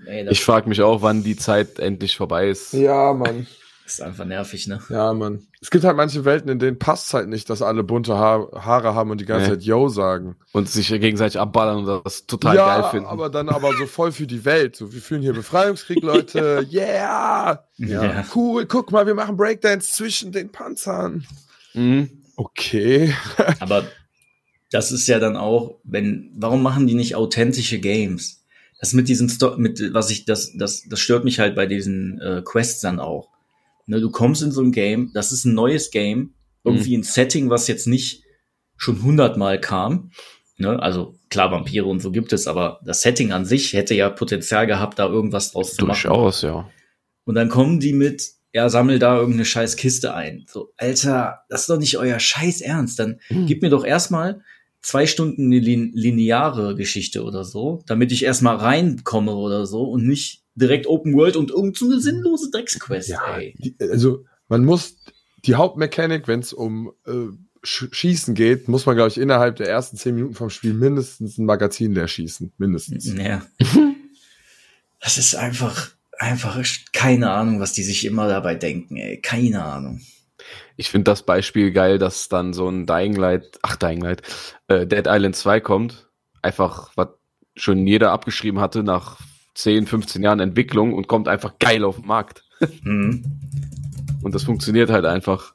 ey, das Ich frage mich auch, wann die Zeit endlich vorbei ist. Ja, Mann. Ist einfach nervig, ne? Ja, Mann. Es gibt halt manche Welten, in denen passt halt nicht, dass alle bunte ha Haare haben und die ganze Nee. Zeit Yo sagen. Und sich gegenseitig abballern und das total ja, geil finden. aber dann aber so voll für die Welt. So, wir führen hier Befreiungskrieg, Leute. *laughs* Yeah! Ja. Cool, guck mal, wir machen Breakdance zwischen den Panzern. Mhm. Okay. *laughs* Aber das ist ja dann auch, wenn, warum machen die nicht authentische Games? Das mit diesem Sto mit, was ich, das, das, das stört mich halt bei diesen äh, Quests dann auch. Ne, du kommst in so ein Game, das ist ein neues Game, irgendwie ein Setting, was jetzt nicht schon hundertmal kam. Ne, also klar, Vampire und so gibt es, aber das Setting an sich hätte ja Potenzial gehabt, da irgendwas draus zu machen. Durchaus, ja. Und dann kommen die mit, ja, sammel da irgendeine scheiß Kiste ein. So, Alter, das ist doch nicht euer scheiß Ernst. Dann Hm. gib mir doch erstmal zwei Stunden eine lin lineare Geschichte oder so, damit ich erstmal reinkomme oder so und nicht direkt Open World und irgend so eine sinnlose Drecksquest, Ja, ey. die, also man muss die Hauptmechanik, wenn es um äh, Sch Schießen geht, muss man, glaube ich, innerhalb der ersten zehn Minuten vom Spiel mindestens ein Magazin leer schießen. Mindestens. Ja. *laughs* Das ist einfach, einfach keine Ahnung, was die sich immer dabei denken, ey. Keine Ahnung. Ich finde das Beispiel geil, dass dann so ein Dying Light, ach Dying Light, äh, Dead Island 2 kommt. Einfach, was schon jeder abgeschrieben hatte nach 10, 15 Jahren Entwicklung und kommt einfach geil auf den Markt. Hm. Und das funktioniert halt einfach.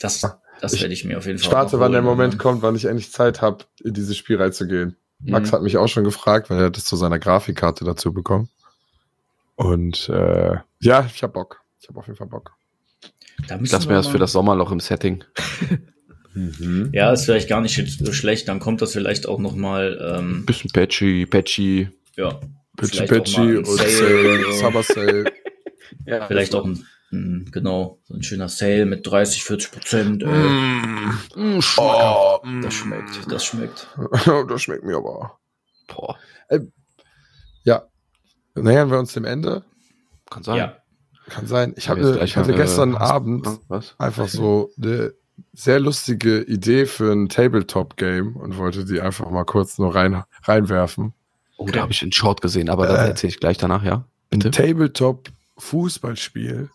Das, das Ich- werde ich mir auf jeden Ich Fall. warte, noch wann der Moment kommt, wann ich endlich Zeit habe, in dieses Spiel reinzugehen. Max Mhm. hat mich auch schon gefragt, weil er es zu seiner Grafikkarte dazu bekommen. Und äh, ja, ich hab Bock. Ich habe auf jeden Fall Bock. Da Das wäre es mal- für das Sommerloch im Setting. *laughs* Ja, ist vielleicht gar nicht so schlecht. Dann kommt das vielleicht auch noch mal. Ähm, Bisschen patchy, patchy. ja, Pitchy vielleicht auch mal Pitchy und Sale. Summer Sale. *laughs* Ja, Vielleicht auch ein, ein, genau, so ein schöner Sale mit 30, 40 Prozent. Äh, Mm. Mm, Oh, mm. Das schmeckt, das schmeckt. das schmeckt mir aber. Boah, Ja. Nähern wir uns dem Ende? kann sein. Ja, Kann sein. Ich, hab, ne- ich hatte mal, gestern äh, Abend Was? einfach so eine sehr lustige Idee für ein Tabletop-Game und wollte die einfach mal kurz nur rein, reinwerfen. Oh, da habe ich einen Short gesehen, aber das Äh. erzähle ich gleich danach, ja? Ein Bitte? Tabletop-Fußballspiel,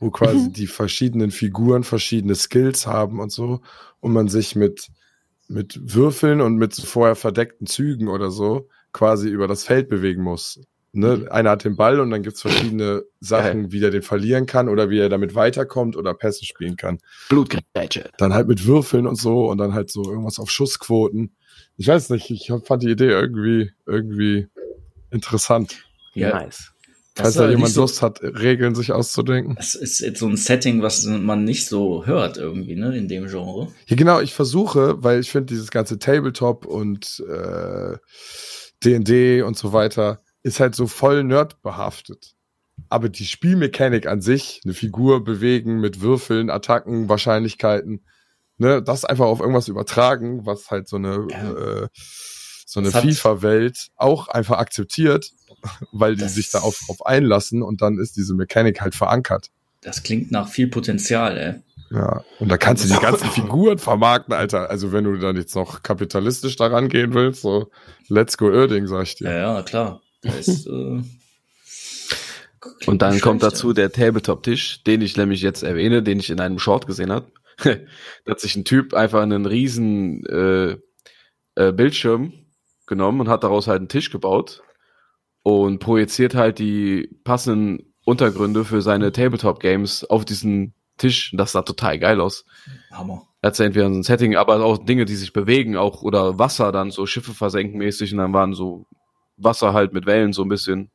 wo quasi die verschiedenen Figuren verschiedene Skills haben und so und man sich mit, mit Würfeln und mit vorher verdeckten Zügen oder so quasi über das Feld bewegen muss. Ne? Einer hat den Ball und dann gibt's verschiedene Sachen, wie er den verlieren kann oder wie er damit weiterkommt oder Pässe spielen kann. Blutgrätsche. Dann halt mit Würfeln und so und dann halt so irgendwas auf Schussquoten. Ich weiß nicht, ich fand die Idee irgendwie, irgendwie interessant. ja. Nice. Falls da jemand so- Lust hat, Regeln sich auszudenken. Das ist jetzt so ein Setting, was man nicht so hört irgendwie, ne, in dem Genre. Ja, genau, ich versuche, weil ich finde, dieses ganze Tabletop und äh, D&D und so weiter ist halt so voll nerdbehaftet. Aber die Spielmechanik an sich, eine Figur bewegen mit Würfeln, Attacken, Wahrscheinlichkeiten, ne, das einfach auf irgendwas übertragen, was halt so eine, Ja. äh, so eine FIFA-Welt auch einfach akzeptiert, *laughs* weil die sich da auf, auf einlassen und dann ist diese Mechanik halt verankert. Das klingt nach viel Potenzial, ey. Ja, und da kannst du die ganzen *laughs* Figuren vermarkten, Alter. Also wenn du dann jetzt noch kapitalistisch daran gehen willst, so let's go Irding, sag ich dir. Ja, ja, klar. Ist, *laughs* äh, Und dann kommt dazu der Tabletop-Tisch, den ich nämlich jetzt erwähne, den ich in einem Short gesehen habe. *laughs* da hat sich ein Typ einfach einen riesen äh, äh, Bildschirm genommen und hat daraus halt einen Tisch gebaut und projiziert halt die passenden Untergründe für seine Tabletop-Games auf diesen Tisch. Und das sah total geil aus. Hammer. Er hat entweder so ein Setting, aber auch Dinge, die sich bewegen, auch oder Wasser dann, so Schiffe versenken mäßig und dann waren so Wasser halt mit Wellen so ein bisschen.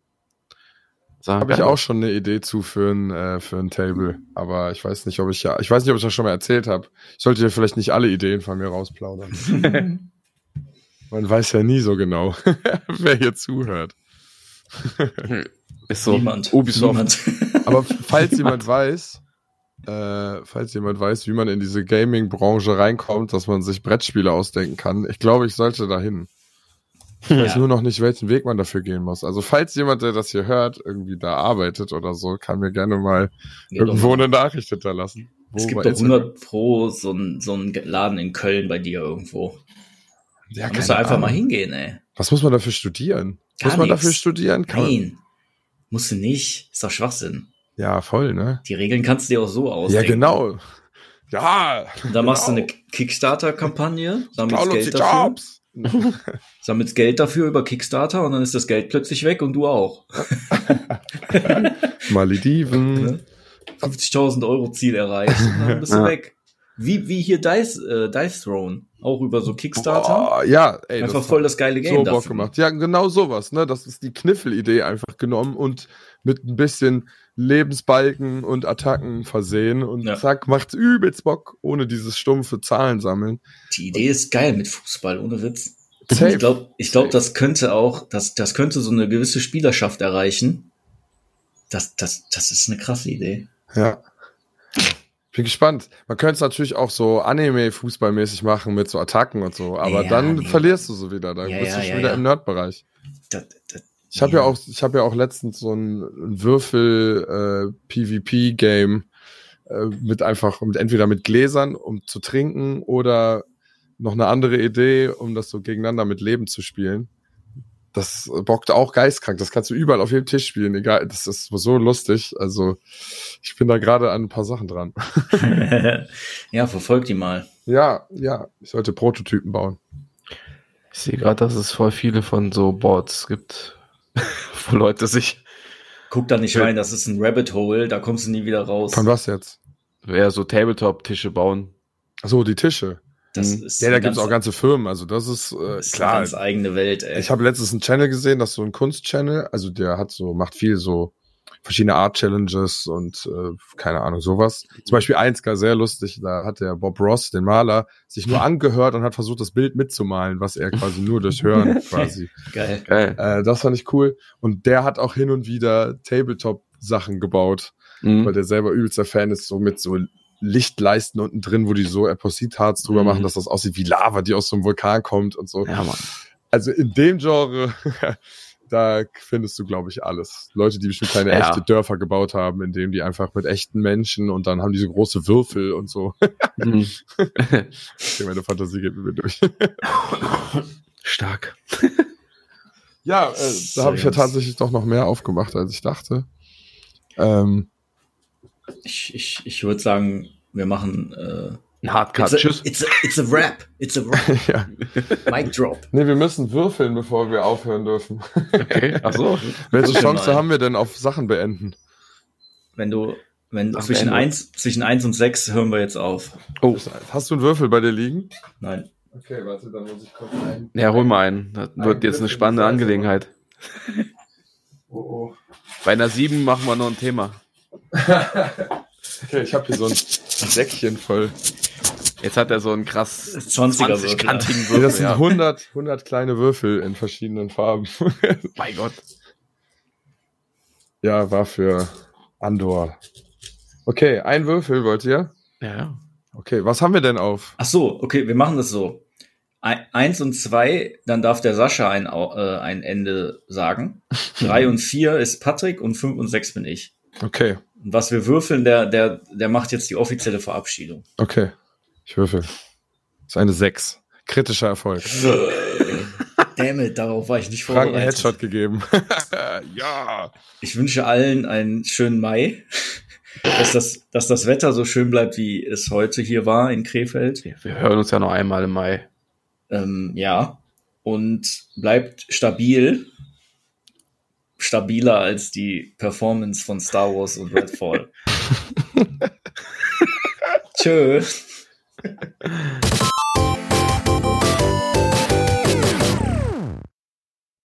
Habe ich auch schon eine Idee zu für ein, äh, für ein Table. Aber ich weiß nicht, ob ich ja, ich weiß nicht, ob ich das schon mal erzählt habe. Ich sollte dir vielleicht nicht alle Ideen von mir rausplaudern. *laughs* Man weiß ja nie so genau, *laughs* wer hier zuhört. Ist so Niemand. Ubisoft. Niemand. *laughs* Aber falls jemand weiß, äh, falls jemand weiß, wie man in diese Gaming-Branche reinkommt, dass man sich Brettspiele ausdenken kann, ich glaube, ich sollte dahin. Ich weiß Ja. nur noch nicht, welchen Weg man dafür gehen muss. Also falls jemand, der das hier hört, irgendwie da arbeitet oder so, kann mir gerne mal doch irgendwo mal. eine Nachricht hinterlassen. Es gibt doch Instagram. 100 pro so ein, so Laden in Köln bei dir irgendwo. Ja, Da musst du einfach mal Ahnung. hingehen, ey. Was muss man dafür studieren? Gar muss man nix. dafür studieren? Kann man- Nein. Musst du nicht. Ist doch Schwachsinn. Ja, voll, ne? Die Regeln kannst du dir auch so Ja, ausdenken. genau. Ja, dann machst du genau. eine Kickstarter-Kampagne, sammelst Geld dafür, Jobs. *laughs* sammelst Geld dafür über Kickstarter und dann ist das Geld plötzlich weg und du auch. *laughs* Malediven. *laughs* Ne? 50.000 Euro Ziel erreicht und dann bist du Ja. weg. Wie, wie hier Dice, äh, Dice Throne. Auch über so Kickstarter. Boah, ja, ey, Einfach voll das geile Game so Bock dafür. gemacht. Ja, genau sowas, ne? Das ist die Kniffelidee einfach genommen und mit ein bisschen Lebensbalken und Attacken versehen und Ja. zack, macht's übelst Bock, ohne dieses stumpfe Zahlen sammeln. Die Idee ist geil mit Fußball, ohne Witz. Safe. Ich glaube, ich glaub, das könnte auch, das, das könnte so eine gewisse Spielerschaft erreichen. Das, das, das ist eine krasse Idee. Ja. Bin gespannt. Man könnte es natürlich auch so Anime-Fußballmäßig machen mit so Attacken und so, aber Ja, dann nee. verlierst du so wieder. Dann Ja, bist ja, du schon wieder im Nerd-Bereich. Ich habe ja auch, ich habe ja auch letztens so ein, ein Würfel äh, PvP Game äh, mit einfach mit entweder mit Gläsern um zu trinken oder noch eine andere Idee, um das so gegeneinander mit Leben zu spielen. Das bockt auch geistkrank. Das kannst du überall auf jedem Tisch spielen. Egal, das ist so lustig. Also ich bin da gerade an ein paar Sachen dran. *laughs* ja, verfolg die mal. Ja, ja. Ich sollte Prototypen bauen. Ich sehe gerade, dass es voll viele von so Boards gibt, *laughs* wo Leute sich Guck da nicht rein, das ist ein Rabbit Hole, da kommst du nie wieder raus. Von was jetzt? eher so Tabletop-Tische bauen. Ach so, die Tische. Das Mhm. ist Ja, da gibt's ganz- auch ganze Firmen. Also das ist, äh, ist klar. eine ganz eigene Welt, ey. Ich habe letztens einen Channel gesehen, das ist so ein Kunstchannel, also der hat so, macht viel so verschiedene Art Challenges und äh, keine Ahnung, sowas. Zum Beispiel eins gar sehr lustig, da hat der Bob Ross, den Maler, sich nur *laughs* angehört und hat versucht, das Bild mitzumalen, was er quasi nur durch Hören *laughs* quasi. Geil. Geil. Äh, das fand ich cool. Und der hat auch hin und wieder Tabletop-Sachen gebaut, weil Mhm. der selber übelster Fan ist, so mit so Lichtleisten unten drin, wo die so Epoxidharz drüber Mhm. machen, dass das aussieht wie Lava, die aus so einem Vulkan kommt und so Ja, Mann. also in dem Genre, *laughs* da findest du, glaube ich, alles. Leute, die bestimmt kleine Ja. echte Dörfer gebaut haben, in denen die einfach mit echten Menschen und dann haben diese große Würfel und so. *laughs* Mhm. Okay, meine Fantasie geht mit mir durch. Stark. ja, äh, So, da habe ich ja tatsächlich doch noch mehr aufgemacht, als ich dachte. Ähm, Ich, ich, ich würde sagen, wir machen äh, Ein Hardcut. it's, a, Tschüss. it's, a, it's a rap. It's a rap. *laughs* ja. Mic drop. Nee, wir müssen würfeln, bevor wir aufhören dürfen. Okay. Ach so. *laughs* Welche Chance haben wir denn auf Sachen beenden? Wenn du, wenn Am zwischen eins, zwischen eins und sechs hören wir jetzt auf. Oh. Hast du einen Würfel bei dir liegen? Nein. Okay, warte, dann muss ich kurz ein. Ja, hol mal einen. Das wird jetzt eine spannende Angelegenheit. Oh, oh. Bei einer 7 machen wir noch ein Thema. *laughs* Okay, ich habe hier so ein Säckchen voll. Jetzt hat er so einen krass 20er Würfel. 20-kantigen Nee, Würfel. das sind ja. 100, 100 kleine Würfel in verschiedenen Farben. *laughs* Mein Gott. ja, war für Andor. Okay, ein Würfel wollt ihr? Ja. Okay, was haben wir denn auf? Ach so, okay, wir machen das so. Ein- Eins und zwei, dann darf der Sascha ein, äh, ein Ende sagen. *laughs* Drei und vier ist Patrick und fünf und sechs bin ich. Okay, Und was wir würfeln, der, der, der macht jetzt die offizielle Verabschiedung. okay. Ich würfel. Das ist eine 6. Kritischer Erfolg. Damn it, darauf war ich nicht Frank einen vorbereitet. Headshot gegeben. *laughs* ja. Ich wünsche allen einen schönen Mai. Dass das, dass das Wetter so schön bleibt, wie es heute hier war in Krefeld. Wir wir hören uns ja noch einmal im Mai. Ähm, ja. Und bleibt stabil. Stabiler als die Performance von Star Wars und Redfall. *laughs* Tschö.